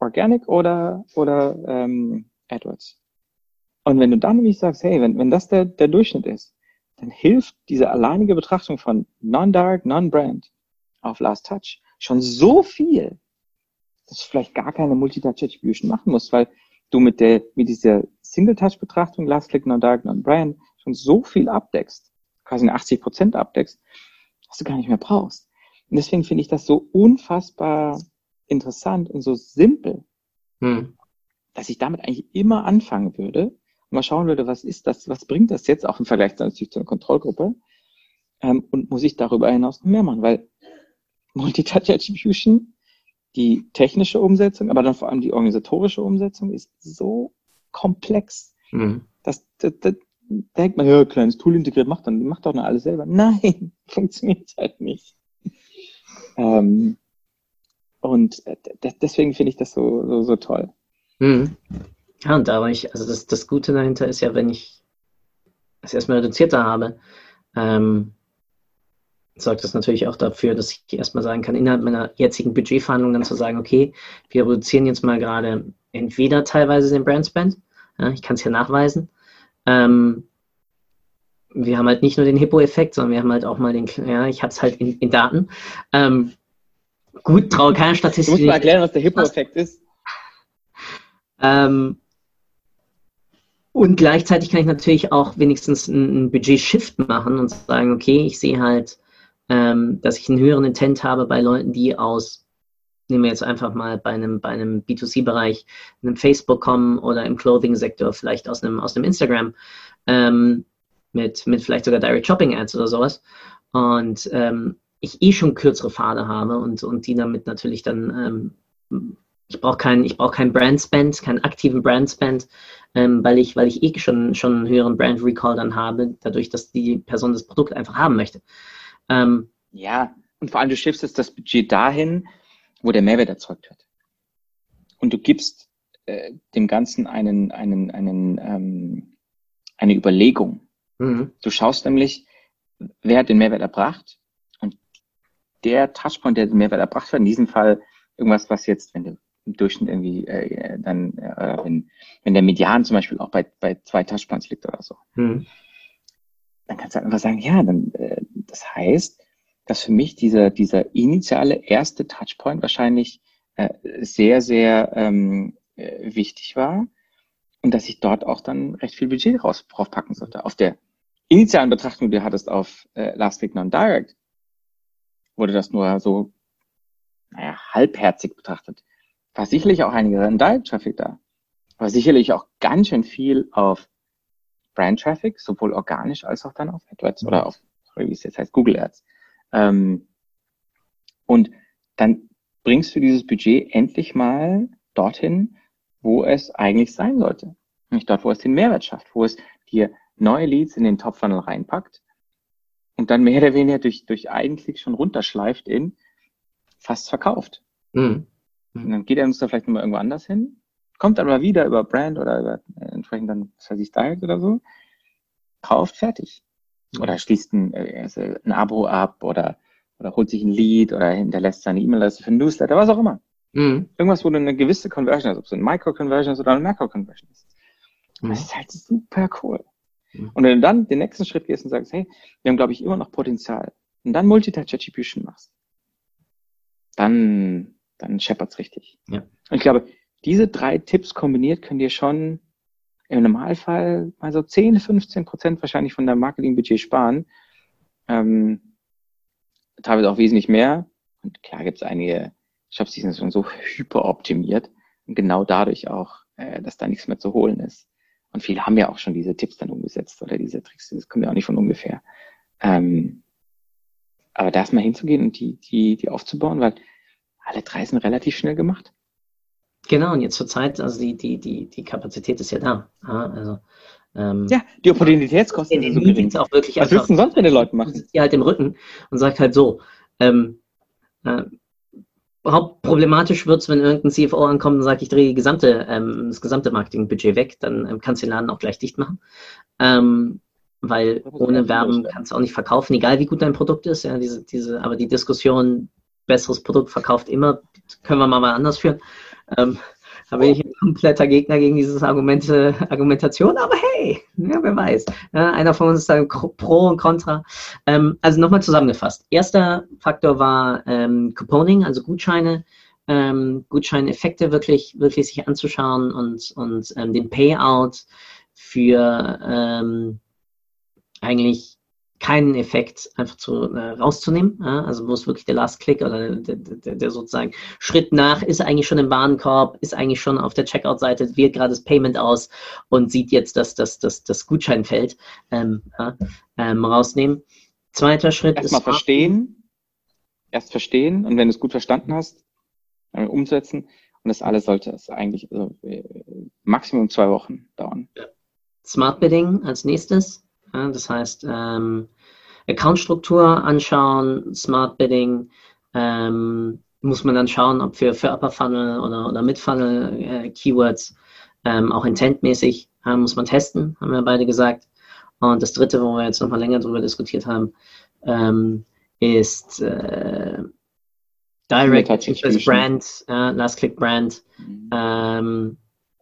Organic oder, oder ähm, AdWords. Und wenn du dann nämlich sagst, hey, wenn, wenn das der, der Durchschnitt ist, dann hilft diese alleinige Betrachtung von Non-Direct, Non-Brand auf Last Touch schon so viel, dass du vielleicht gar keine Multi-Touch Attribution machen musst, weil du mit der, mit dieser Single-Touch-Betrachtung, Last Click, Non-Direct, Non-Brand schon so viel abdeckst, quasi 80 Prozent abdeckst, dass du gar nicht mehr brauchst. Und deswegen finde ich das so unfassbar interessant und so simpel, hm. dass ich damit eigentlich immer anfangen würde und mal schauen würde, was ist das, was bringt das jetzt auch im Vergleich natürlich zu einer Kontrollgruppe ähm, und muss ich darüber hinaus noch mehr machen, weil Multi-Touch Attribution die technische Umsetzung, aber dann vor allem die organisatorische Umsetzung ist so komplex, mhm. dass, dass, dass denkt man, ja, kleines Tool integriert, macht dann, macht doch nur alles selber. Nein, funktioniert halt nicht. Ähm, und deswegen finde ich das so, so, so toll. Mhm. Ja, und da war ich, also das, das Gute dahinter ist ja, wenn ich es erstmal reduzierter habe, ähm, sorgt das natürlich auch dafür, dass ich erstmal sagen kann, innerhalb meiner jetzigen Budgetverhandlungen dann zu sagen, okay, wir reduzieren jetzt mal gerade entweder teilweise den Brandspend, ja, ich kann es ja nachweisen, ähm, wir haben halt nicht nur den Hippo-Effekt, sondern wir haben halt auch mal den, ja, ich habe es halt in, in Daten. Ähm, gut, traue keine Statistik. Du musst mal erklären, was der Hippo-Effekt ist. Ähm, und gleichzeitig kann ich natürlich auch wenigstens einen Budget-Shift machen und sagen, okay, ich sehe halt, ähm, dass ich einen höheren Intent habe bei Leuten, die aus, nehmen wir jetzt einfach mal bei einem, bei einem B2C-Bereich, einem Facebook kommen oder im Clothing-Sektor, vielleicht aus einem, aus einem Instagram, ähm, mit, mit vielleicht sogar Direct Shopping Ads oder sowas. Und ähm, ich eh schon kürzere Pfade habe und, und die damit natürlich dann, ähm, ich brauche keinen, ich brauche keinen Brand Spend, keinen aktiven Brand Spend, ähm, weil ich, weil ich eh schon, schon einen höheren Brand Recall dann habe, dadurch, dass die Person das Produkt einfach haben möchte. Ähm, Ja, und vor allem du shiftest das Budget dahin, wo der Mehrwert erzeugt wird. Und du gibst äh, dem Ganzen einen, einen, einen, ähm, eine Überlegung. Mhm. Du schaust nämlich, wer hat den Mehrwert erbracht und der Touchpoint, der den Mehrwert erbracht hat, in diesem Fall irgendwas, was jetzt, wenn du im Durchschnitt irgendwie äh, dann, äh, wenn, wenn der Median zum Beispiel auch bei, bei zwei Touchpoints liegt oder so, mhm. dann kannst du halt einfach sagen, ja, dann äh, das heißt, dass für mich dieser, dieser initiale erste Touchpoint wahrscheinlich äh, sehr, sehr ähm, äh, wichtig war und dass ich dort auch dann recht viel Budget raus, draufpacken sollte. Auf der initialen Betrachtung, die du hattest auf äh, Last Week Non-Direct, wurde das nur so, naja, halbherzig betrachtet. War sicherlich auch einige Direct-Traffic da. War sicherlich auch ganz schön viel auf Brand-Traffic, sowohl organisch als auch dann auf AdWords oder auf, sorry, wie es jetzt heißt, Google Ads. Ähm, und dann bringst du dieses Budget endlich mal dorthin, wo es eigentlich sein sollte. Nicht dort, wo es den Mehrwert schafft, wo es dir neue Leads in den Top-Funnel reinpackt und dann mehr oder weniger durch, durch einen Klick schon runterschleift in fast verkauft. Mhm. Und dann geht er uns da vielleicht nochmal irgendwo anders hin, kommt aber wieder über Brand oder über äh, entsprechend dann, was weiß ich, Direct oder so, kauft fertig. Oder schließt ein, äh, ein Abo ab oder, oder holt sich ein Lead oder hinterlässt seine E-Mail-Adresse für ein Newsletter, was auch immer. Mhm. Irgendwas, wo du eine gewisse Conversion hast, ob es ein Micro-Conversion ist oder eine Macro-Conversion ist. Mhm. Das ist halt super cool. Mhm. Und wenn du dann den nächsten Schritt gehst und sagst, hey, wir haben, glaube ich, immer noch Potenzial und dann Multitouch Attribution machst, dann, dann scheppert's richtig. Ja. Und ich glaube, diese drei Tipps kombiniert können dir schon im Normalfall mal so 10, 15 Prozent wahrscheinlich von deinem Marketingbudget sparen. Ähm, teilweise auch wesentlich mehr. Und klar gibt es einige Shops, die sind schon so hyper optimiert und genau dadurch auch, äh, dass da nichts mehr zu holen ist. Und viele haben ja auch schon diese Tipps dann umgesetzt oder diese Tricks, das kommt ja auch nicht von ungefähr. Ähm, aber da erstmal hinzugehen und die, die, die aufzubauen, weil alle drei sind relativ schnell gemacht. Genau, und jetzt zur Zeit, also die, die, die, die Kapazität ist ja da. Ja, also, ähm, ja die Opportunitätskosten sind so gering. Auch wirklich Was willst du denn sonst mit den Leuten machen? Die halt im Rücken und sagt halt so, ähm, äh, hauptproblematisch wird es, wenn irgendein CFO ankommt und sagt, ich drehe gesamte, ähm, das gesamte Marketingbudget weg, dann ähm, kannst du den Laden auch gleich dicht machen. Ähm, weil ohne Werben kannst du auch nicht verkaufen, egal wie gut dein Produkt ist. Ja, diese, diese, aber die Diskussion, besseres Produkt verkauft immer, können wir mal, mal anders führen. Ähm, da bin ich ein kompletter Gegner gegen dieses Argument, Argumentation, aber hey, ja, wer weiß. Ja, einer von uns ist da pro und contra. Ähm, also nochmal zusammengefasst. Erster Faktor war ähm, Couponing, also Gutscheine, ähm, Gutscheineffekte wirklich, wirklich sich anzuschauen und, und ähm, den Payout für ähm, eigentlich keinen Effekt einfach zu, äh, rauszunehmen. Ja? Also wo es wirklich der Last Click oder der, der, der, sozusagen Schritt nach ist eigentlich schon im Warenkorb, ist eigentlich schon auf der Checkout-Seite, wählt gerade das Payment aus und sieht jetzt das, das, das, das Gutscheinfeld ähm, ja, ähm, rausnehmen. Zweiter Schritt Erstmal ist. Erstmal verstehen, erst verstehen und wenn du es gut verstanden hast, äh, umsetzen. Und das alles sollte es eigentlich also, äh, Maximum zwei Wochen dauern. Smart Bidding als nächstes ja, das heißt, ähm, Accountstruktur anschauen, Smart Bidding, ähm, muss man dann schauen, ob für, für Upper Funnel oder, oder Mid Funnel äh, Keywords ähm, auch intentmäßig äh, muss man testen, haben wir beide gesagt. Und das dritte, wo wir jetzt nochmal länger drüber diskutiert haben, ähm, ist äh, Direct Brand, Last Click Brand. Mhm. Ähm,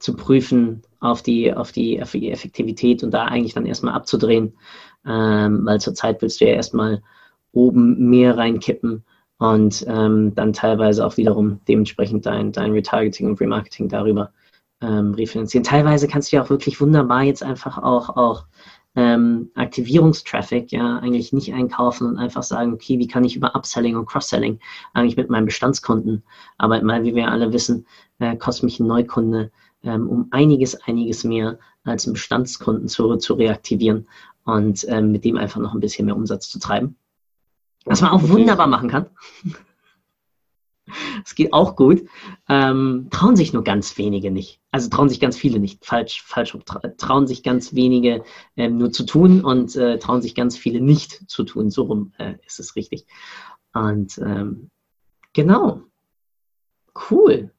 zu prüfen auf die, auf die, Effektivität und da eigentlich dann erstmal abzudrehen, ähm, weil zurzeit willst du ja erstmal oben mehr reinkippen und ähm, dann teilweise auch wiederum dementsprechend dein, dein Retargeting und Remarketing darüber ähm, refinanzieren. Teilweise kannst du ja auch wirklich wunderbar jetzt einfach auch, auch ähm, Aktivierungstraffic ja eigentlich nicht einkaufen und einfach sagen, okay, wie kann ich über Upselling und Cross-Selling eigentlich mit meinen Bestandskunden arbeiten, weil wie wir alle wissen, äh, kostet mich ein Neukunde ähm, um einiges, einiges mehr als einen Bestandskunden zu, zu reaktivieren und ähm, mit dem einfach noch ein bisschen mehr Umsatz zu treiben. Was man auch wunderbar machen kann. Es geht auch gut. Ähm, trauen sich nur ganz wenige nicht. Also trauen sich ganz viele nicht. Falsch, falsch. Trauen sich ganz wenige ähm, nur zu tun und äh, trauen sich ganz viele nicht zu tun. So rum äh, ist es richtig. Und ähm, genau. Cool.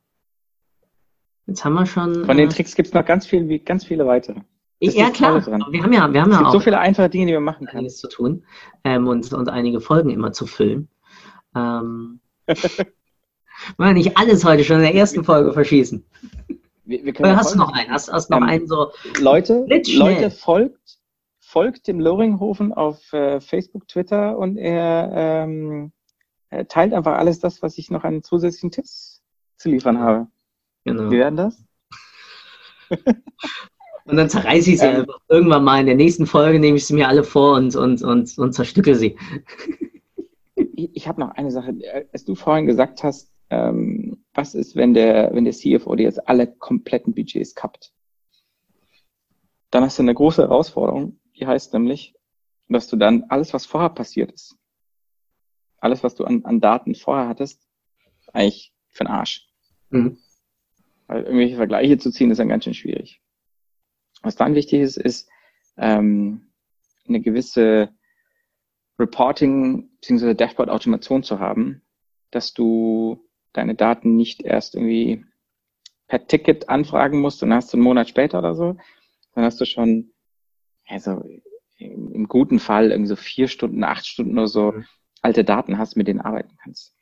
Jetzt haben wir schon. Von den äh, Tricks gibt es noch ganz, viel, ganz viele weitere. Das ja, klar. Wir haben ja, wir haben es ja gibt auch so viele einfache Dinge, die wir machen können. Einiges zu tun ähm, und, und einige Folgen immer zu füllen. Ähm, wollen nicht alles heute schon in der ersten Folge verschießen. Wir, wir Oder hast du noch einen? Hast, hast noch ähm, einen so? Leute, Leute folgt, folgt dem Loringhofen auf äh, Facebook, Twitter und er ähm, teilt einfach alles das, was ich noch an zusätzlichen Tipps zu liefern habe. Genau. Wie werden das? Und dann zerreiße ich sie ähm, einfach. Irgendwann mal in der nächsten Folge nehme ich sie mir alle vor und, und, und, und zerstücke sie. Ich, habe noch eine Sache. Als du vorhin gesagt hast, ähm, was ist, wenn der, wenn der CFO dir jetzt alle kompletten Budgets kappt? Dann hast du eine große Herausforderung, die heißt nämlich, dass du dann alles, was vorher passiert ist, alles, was du an, an Daten vorher hattest, eigentlich für den Arsch. Mhm. Weil irgendwelche Vergleiche zu ziehen, ist dann ganz schön schwierig. Was dann wichtig ist, ist ähm, eine gewisse Reporting bzw. Dashboard-Automation zu haben, dass du deine Daten nicht erst irgendwie per Ticket anfragen musst und hast du einen Monat später oder so, dann hast du schon, also im, im guten Fall irgendwie so vier Stunden, acht Stunden oder so mhm. alte Daten hast, mit denen arbeiten kannst.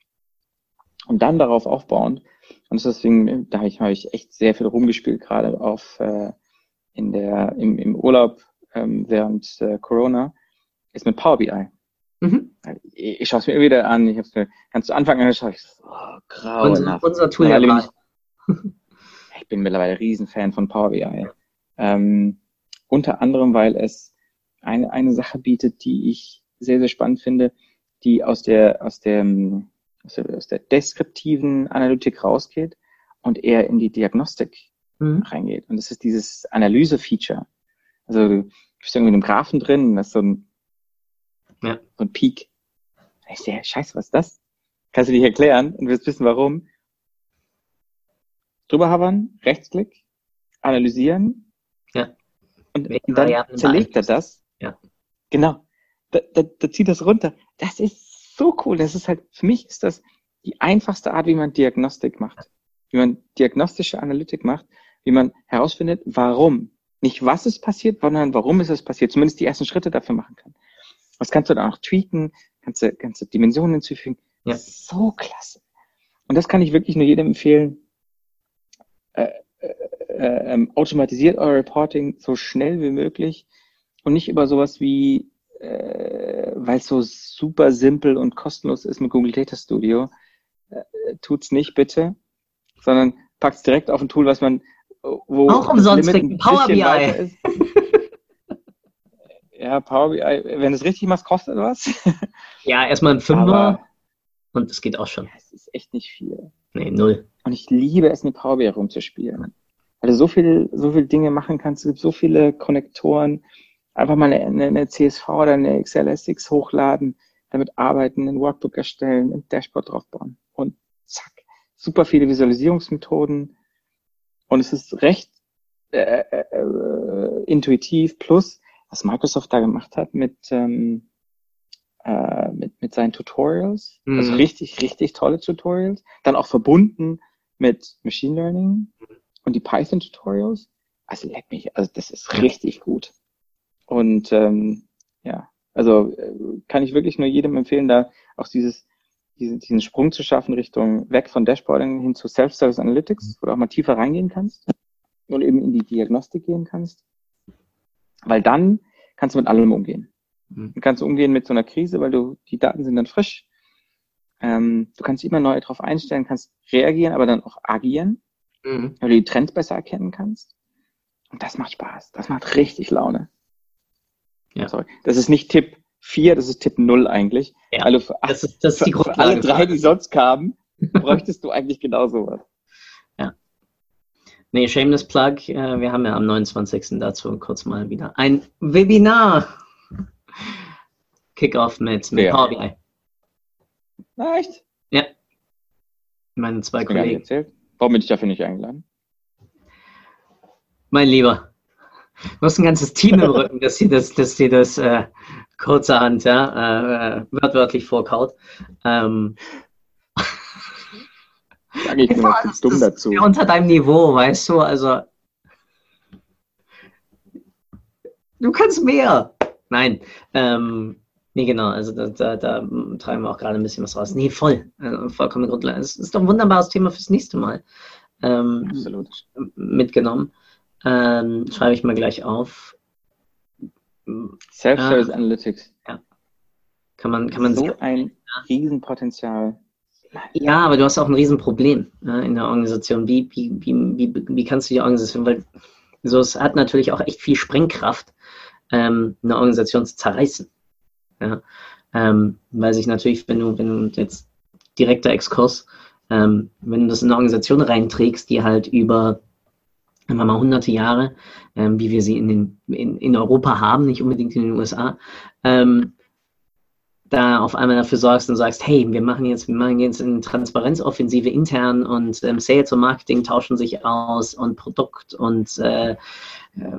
Und dann darauf aufbauen. Und deswegen, da habe ich, hab ich echt sehr viel rumgespielt, gerade auf äh, in der, im, im Urlaub ähm, während äh, Corona, ist mit Power BI. Mhm. Ich, ich schaue es mir wieder an. Ich habe es mir ganz zu Anfang angeschaut. Ich so, oh, grauenhaft. Unser, unser Tool ja, ich, ich bin mittlerweile Riesenfan von Power BI. Ähm, unter anderem, weil es eine, eine Sache bietet, die ich sehr, sehr spannend finde, die aus der, aus der, aus der, aus der deskriptiven Analytik rausgeht und eher in die Diagnostik mhm. reingeht. Und das ist dieses Analyse-Feature. Also du bist irgendwie in einem Graphen drin, das ist so ein, ja. so ein Peak. Ich sehe, scheiße, was ist das? Kannst du dich erklären und wirst wissen, warum. Drüber hovern, Rechtsklick, analysieren. Ja. Und, und dann zerlegt er das. Ja. Genau. Da, da, da zieht das runter. Das ist so cool. Das ist halt, für mich ist das die einfachste Art, wie man Diagnostik macht. Wie man diagnostische Analytik macht wie man herausfindet, warum. Nicht was ist passiert, sondern warum ist es passiert. Zumindest die ersten Schritte dafür machen kann. Was kannst du dann auch tweaken, kannst du ganze Dimensionen hinzufügen. Ja. So klasse. Und das kann ich wirklich nur jedem empfehlen. Äh, äh, äh, ähm, automatisiert euer Reporting so schnell wie möglich und nicht über sowas wie, äh, weil es so super simpel und kostenlos ist mit Google Data Studio, äh, tut's nicht bitte, sondern packt's direkt auf ein Tool, was man wo auch umsonst kriegt, Power BI. ja, Power BI, wenn du es richtig machst, kostet was. ja, erstmal ein Fünfer und es geht auch schon. Es ist echt nicht viel. Nee, null. Und ich liebe es, mit Power BI rumzuspielen. Weil du so viel, so viel Dinge machen kannst, es gibt so viele Konnektoren, einfach mal eine, eine CSV oder eine XLSX hochladen, damit arbeiten, ein Workbook erstellen, ein Dashboard draufbauen und zack. Super viele Visualisierungsmethoden, und es ist recht äh, äh, äh, intuitiv. Plus, was Microsoft da gemacht hat mit, ähm, äh, mit, mit seinen Tutorials. Mhm. Also richtig, richtig tolle Tutorials. Dann auch verbunden mit Machine Learning und die Python Tutorials. Also leck mich, also das ist richtig gut. Und ähm, ja, also äh, kann ich wirklich nur jedem empfehlen, da auch dieses diesen, diesen Sprung zu schaffen Richtung weg von Dashboarding hin zu Self-Service Analytics, wo du auch mal tiefer reingehen kannst und eben in die Diagnostik gehen kannst. Weil dann kannst du mit allem umgehen. Mhm. Du kannst umgehen mit so einer Krise, weil du, die Daten sind dann frisch. Ähm, du kannst immer neu darauf einstellen, kannst reagieren, aber dann auch agieren, mhm. weil du die Trends besser erkennen kannst. Und das macht Spaß. Das macht richtig Laune. Ja. Sorry. Das ist nicht Tipp 4, das ist Tipp 0 eigentlich. Ja, also für, das ist, das ist die für, alle drei, die sonst kamen, bräuchtest du eigentlich genau sowas. Ja. Nee, Shameless Plug, äh, wir haben ja am 29. dazu kurz mal wieder ein Webinar. Kickoff mit, mit ja. Power BI. Echt? Ja. Meine zwei Kollegen. Warum bin ich dafür nicht eingeladen? Mein Lieber, du hast ein ganzes Team im Rücken, dass dir das, dass dir das äh, kurzerhand ja, äh, wörtwörtlich vorkaut. Ähm, Sag ich bin das dumm dazu. unter deinem Niveau, weißt du? Also, du kannst mehr. Nein, ähm, nee, genau, also da, da, da treiben wir auch gerade ein bisschen was raus. Nee, voll, äh, vollkommen grundlegend. Es ist doch ein wunderbares Thema fürs nächste Mal. Ähm, Absolut. mitgenommen. Ähm, schreibe ich mal gleich auf. Self-Service Ah. Analytics. Kann man, kann man so sich, ein Riesenpotenzial. ja, aber du hast auch ein Riesenproblem äh, in der Organisation. Wie, wie, wie, wie, wie kannst du die Organisation, weil so, es hat natürlich auch echt viel Sprengkraft, ähm, eine Organisation zu zerreißen. Ja? Ähm, weil sich natürlich, wenn du, wenn du jetzt direkter Exkurs, ähm, wenn du das in eine Organisation reinträgst, die halt über wir mal hunderte Jahre, ähm, wie wir sie in, den, in, in Europa haben, nicht unbedingt in den USA, ähm, da auf einmal dafür sorgst und sagst, hey, wir machen jetzt, wir machen jetzt eine Transparenzoffensive intern und ähm, Sales und Marketing tauschen sich aus und Produkt und äh, äh,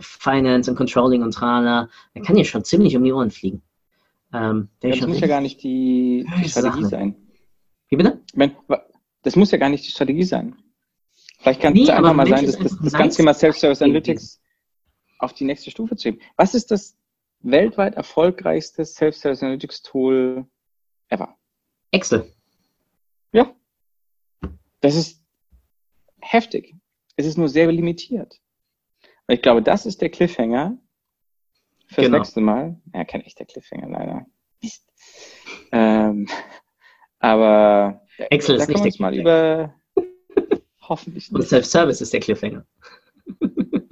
Finance und Controlling und Trala, da kann ja schon ziemlich um die Ohren fliegen. Ähm, das muss ja gar nicht die, die Sache. Strategie sein. Wie bitte? Das muss ja gar nicht die Strategie sein. Vielleicht kann es einfach mal sein, das, das nice. ganze Thema Self-Service Analytics auf die nächste Stufe zu heben. Was ist das weltweit erfolgreichste Self-Service Analytics Tool ever? Excel. Ja. Das ist heftig. Es ist nur sehr limitiert. Und ich glaube, das ist der Cliffhanger fürs Genau. nächste Mal. Ja, kein echter Cliffhanger, leider. Ähm, aber Excel da ist nicht mal über hoffentlich Und nicht. Self-Service ist der Cliffhanger.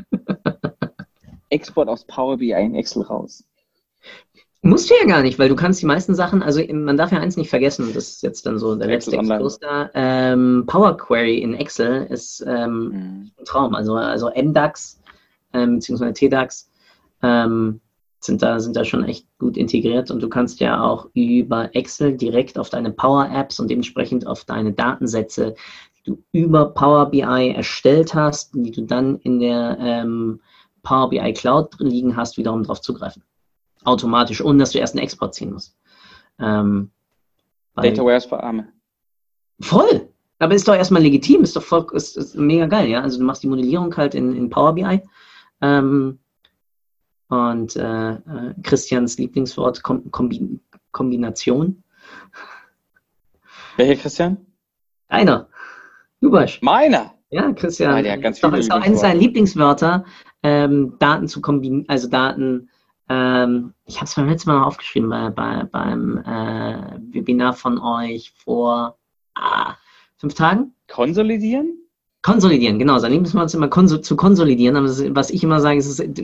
Export aus Power BI in Excel raus. Musst du ja gar nicht, weil du kannst die meisten Sachen, also man darf ja eins nicht vergessen, und das ist jetzt dann so der letzte. Exkurs da, ähm, Power Query in Excel ist ähm, Mhm. ein Traum. Also, also MDAX ähm, beziehungsweise TDAX ähm, sind, da, sind da schon echt gut integriert und du kannst ja auch über Excel direkt auf deine Power Apps und dementsprechend auf deine Datensätze, du über Power BI erstellt hast, die du dann in der ähm, Power BI Cloud liegen hast, wiederum darauf zugreifen. Automatisch, ohne dass du erst einen Export ziehen musst. Ähm, Data Warehouse für Arme. Voll! Aber ist doch erstmal legitim, ist doch voll, ist, ist mega geil, ja. Also du machst die Modellierung halt in, in Power BI. Ähm, und äh, äh, Christians Lieblingswort Kom Kombi Kombination. Welcher Christian? Einer. Lubasch. Meiner. Ja, Christian. Ah, der hat ganz ist doch, ist doch eines seiner Lieblingswörter, ähm, Daten zu kombinieren, also Daten. Ähm, ich habe es beim letzten Mal noch aufgeschrieben bei, bei, beim äh, Webinar von euch vor ah, fünf Tagen. Konsolidieren? Konsolidieren, genau. Sein Lieblingswort ist immer konso zu konsolidieren. Aber ist, was ich immer sage, ist, es ist,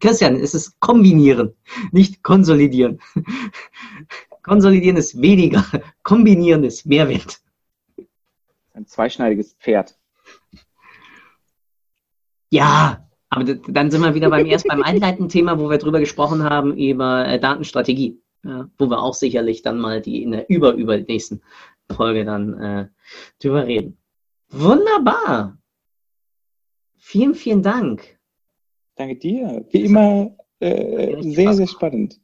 Christian, es ist kombinieren, nicht konsolidieren. konsolidieren ist weniger, kombinieren ist Mehrwert. Ein zweischneidiges Pferd. Ja, aber dann sind wir wieder beim erst beim einleitenden Thema, wo wir drüber gesprochen haben, über äh, Datenstrategie. Ja, wo wir auch sicherlich dann mal die in der über, über nächsten Folge dann äh, drüber reden. Wunderbar. Vielen, vielen Dank. Danke dir. Wie immer äh, sehr, sehr spannend.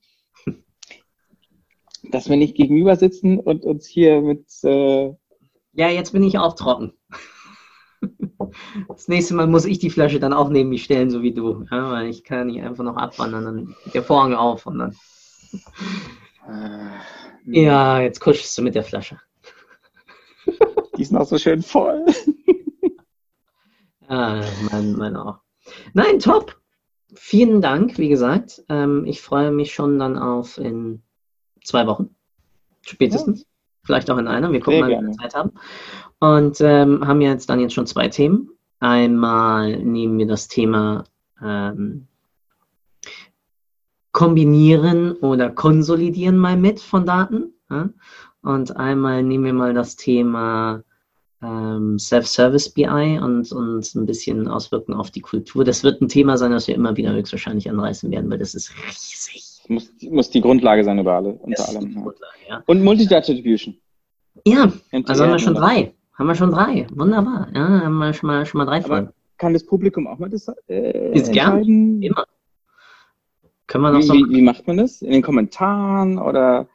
Dass wir nicht gegenüber sitzen und uns hier mit äh, Ja, jetzt bin ich auch trocken. Das nächste Mal muss ich die Flasche dann auch neben mich stellen, so wie du. Ja, weil ich kann nicht einfach noch abwandern, dann geht der Vorhang auf und dann. äh, Ja, jetzt kuschelst du mit der Flasche. Die ist noch so schön voll. Ah, mein, mein auch. Nein, top. Vielen Dank, wie gesagt. Ähm, ich freue mich schon dann auf in zwei Wochen. Spätestens. Vielleicht auch in einer. Wir gucken Sehr mal, wie wir. Zeit haben. Und ähm, haben jetzt dann jetzt schon zwei Themen. Einmal nehmen wir das Thema ähm, kombinieren oder konsolidieren mal mit von Daten. Ja? Und einmal nehmen wir mal das Thema ähm, Self-Service BI und, und ein bisschen auswirken auf die Kultur. Das wird ein Thema sein, das wir immer wieder höchstwahrscheinlich anreißen werden, weil das ist riesig. Muss, muss die Grundlage sein über alle, Das unter die allem. Ja. Und Multidata Attribution. ja, MTR also haben wir schon drei. Haben wir schon drei. Wunderbar. Ja, haben wir schon mal, schon mal drei Folgen. Kann das Publikum auch mal das äh, Ist gern. Immer. Können wir noch wie, so wie, wie macht man das? In den Kommentaren oder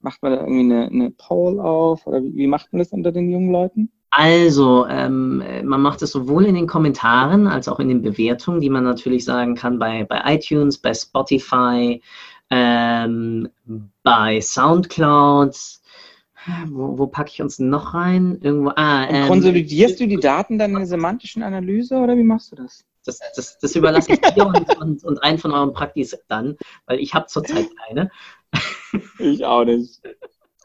macht man da irgendwie eine, eine Poll auf? Oder wie, wie macht man das unter den jungen Leuten? Also, ähm, man macht es sowohl in den Kommentaren als auch in den Bewertungen, die man natürlich sagen kann bei, bei iTunes, bei Spotify, ähm, bei Soundcloud. Wo, wo packe ich uns noch rein? Irgendwo. Ah, ähm, konsolidierst du die Daten dann in der semantischen Analyse oder wie machst du das? Das, das, das überlasse ich dir und, und, und einen von euren Praktis dann, weil ich habe zurzeit keine. Ich auch nicht.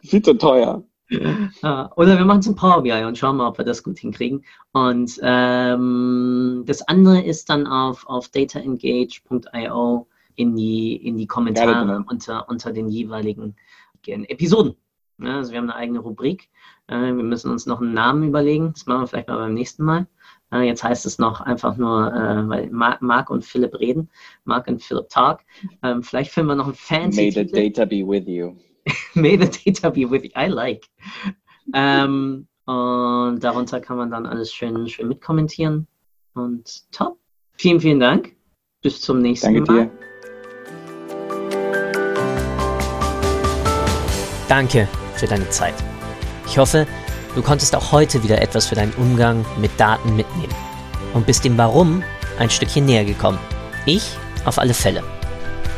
Viel zu teuer. Oder wir machen es in Power BI und schauen mal, ob wir das gut hinkriegen. Und ähm, das andere ist dann auf, auf dataengage.io in die, in die Kommentare ja, unter, unter den jeweiligen Episoden. Ja, also wir haben eine eigene Rubrik. Äh, wir müssen uns noch einen Namen überlegen. Das machen wir vielleicht mal beim nächsten Mal. Äh, jetzt heißt es noch einfach nur, äh, weil Mark und Philipp reden. Mark und Philipp talk. Ähm, vielleicht finden wir noch ein fancy May the data be with you. May the data be with you. I like. Ähm, und darunter kann man dann alles schön, schön mitkommentieren. Und top. Vielen, vielen Dank. Bis zum nächsten Danke Mal. Dir. Danke für deine Zeit. Ich hoffe, du konntest auch heute wieder etwas für deinen Umgang mit Daten mitnehmen und bist dem Warum ein Stückchen näher gekommen. Ich auf alle Fälle.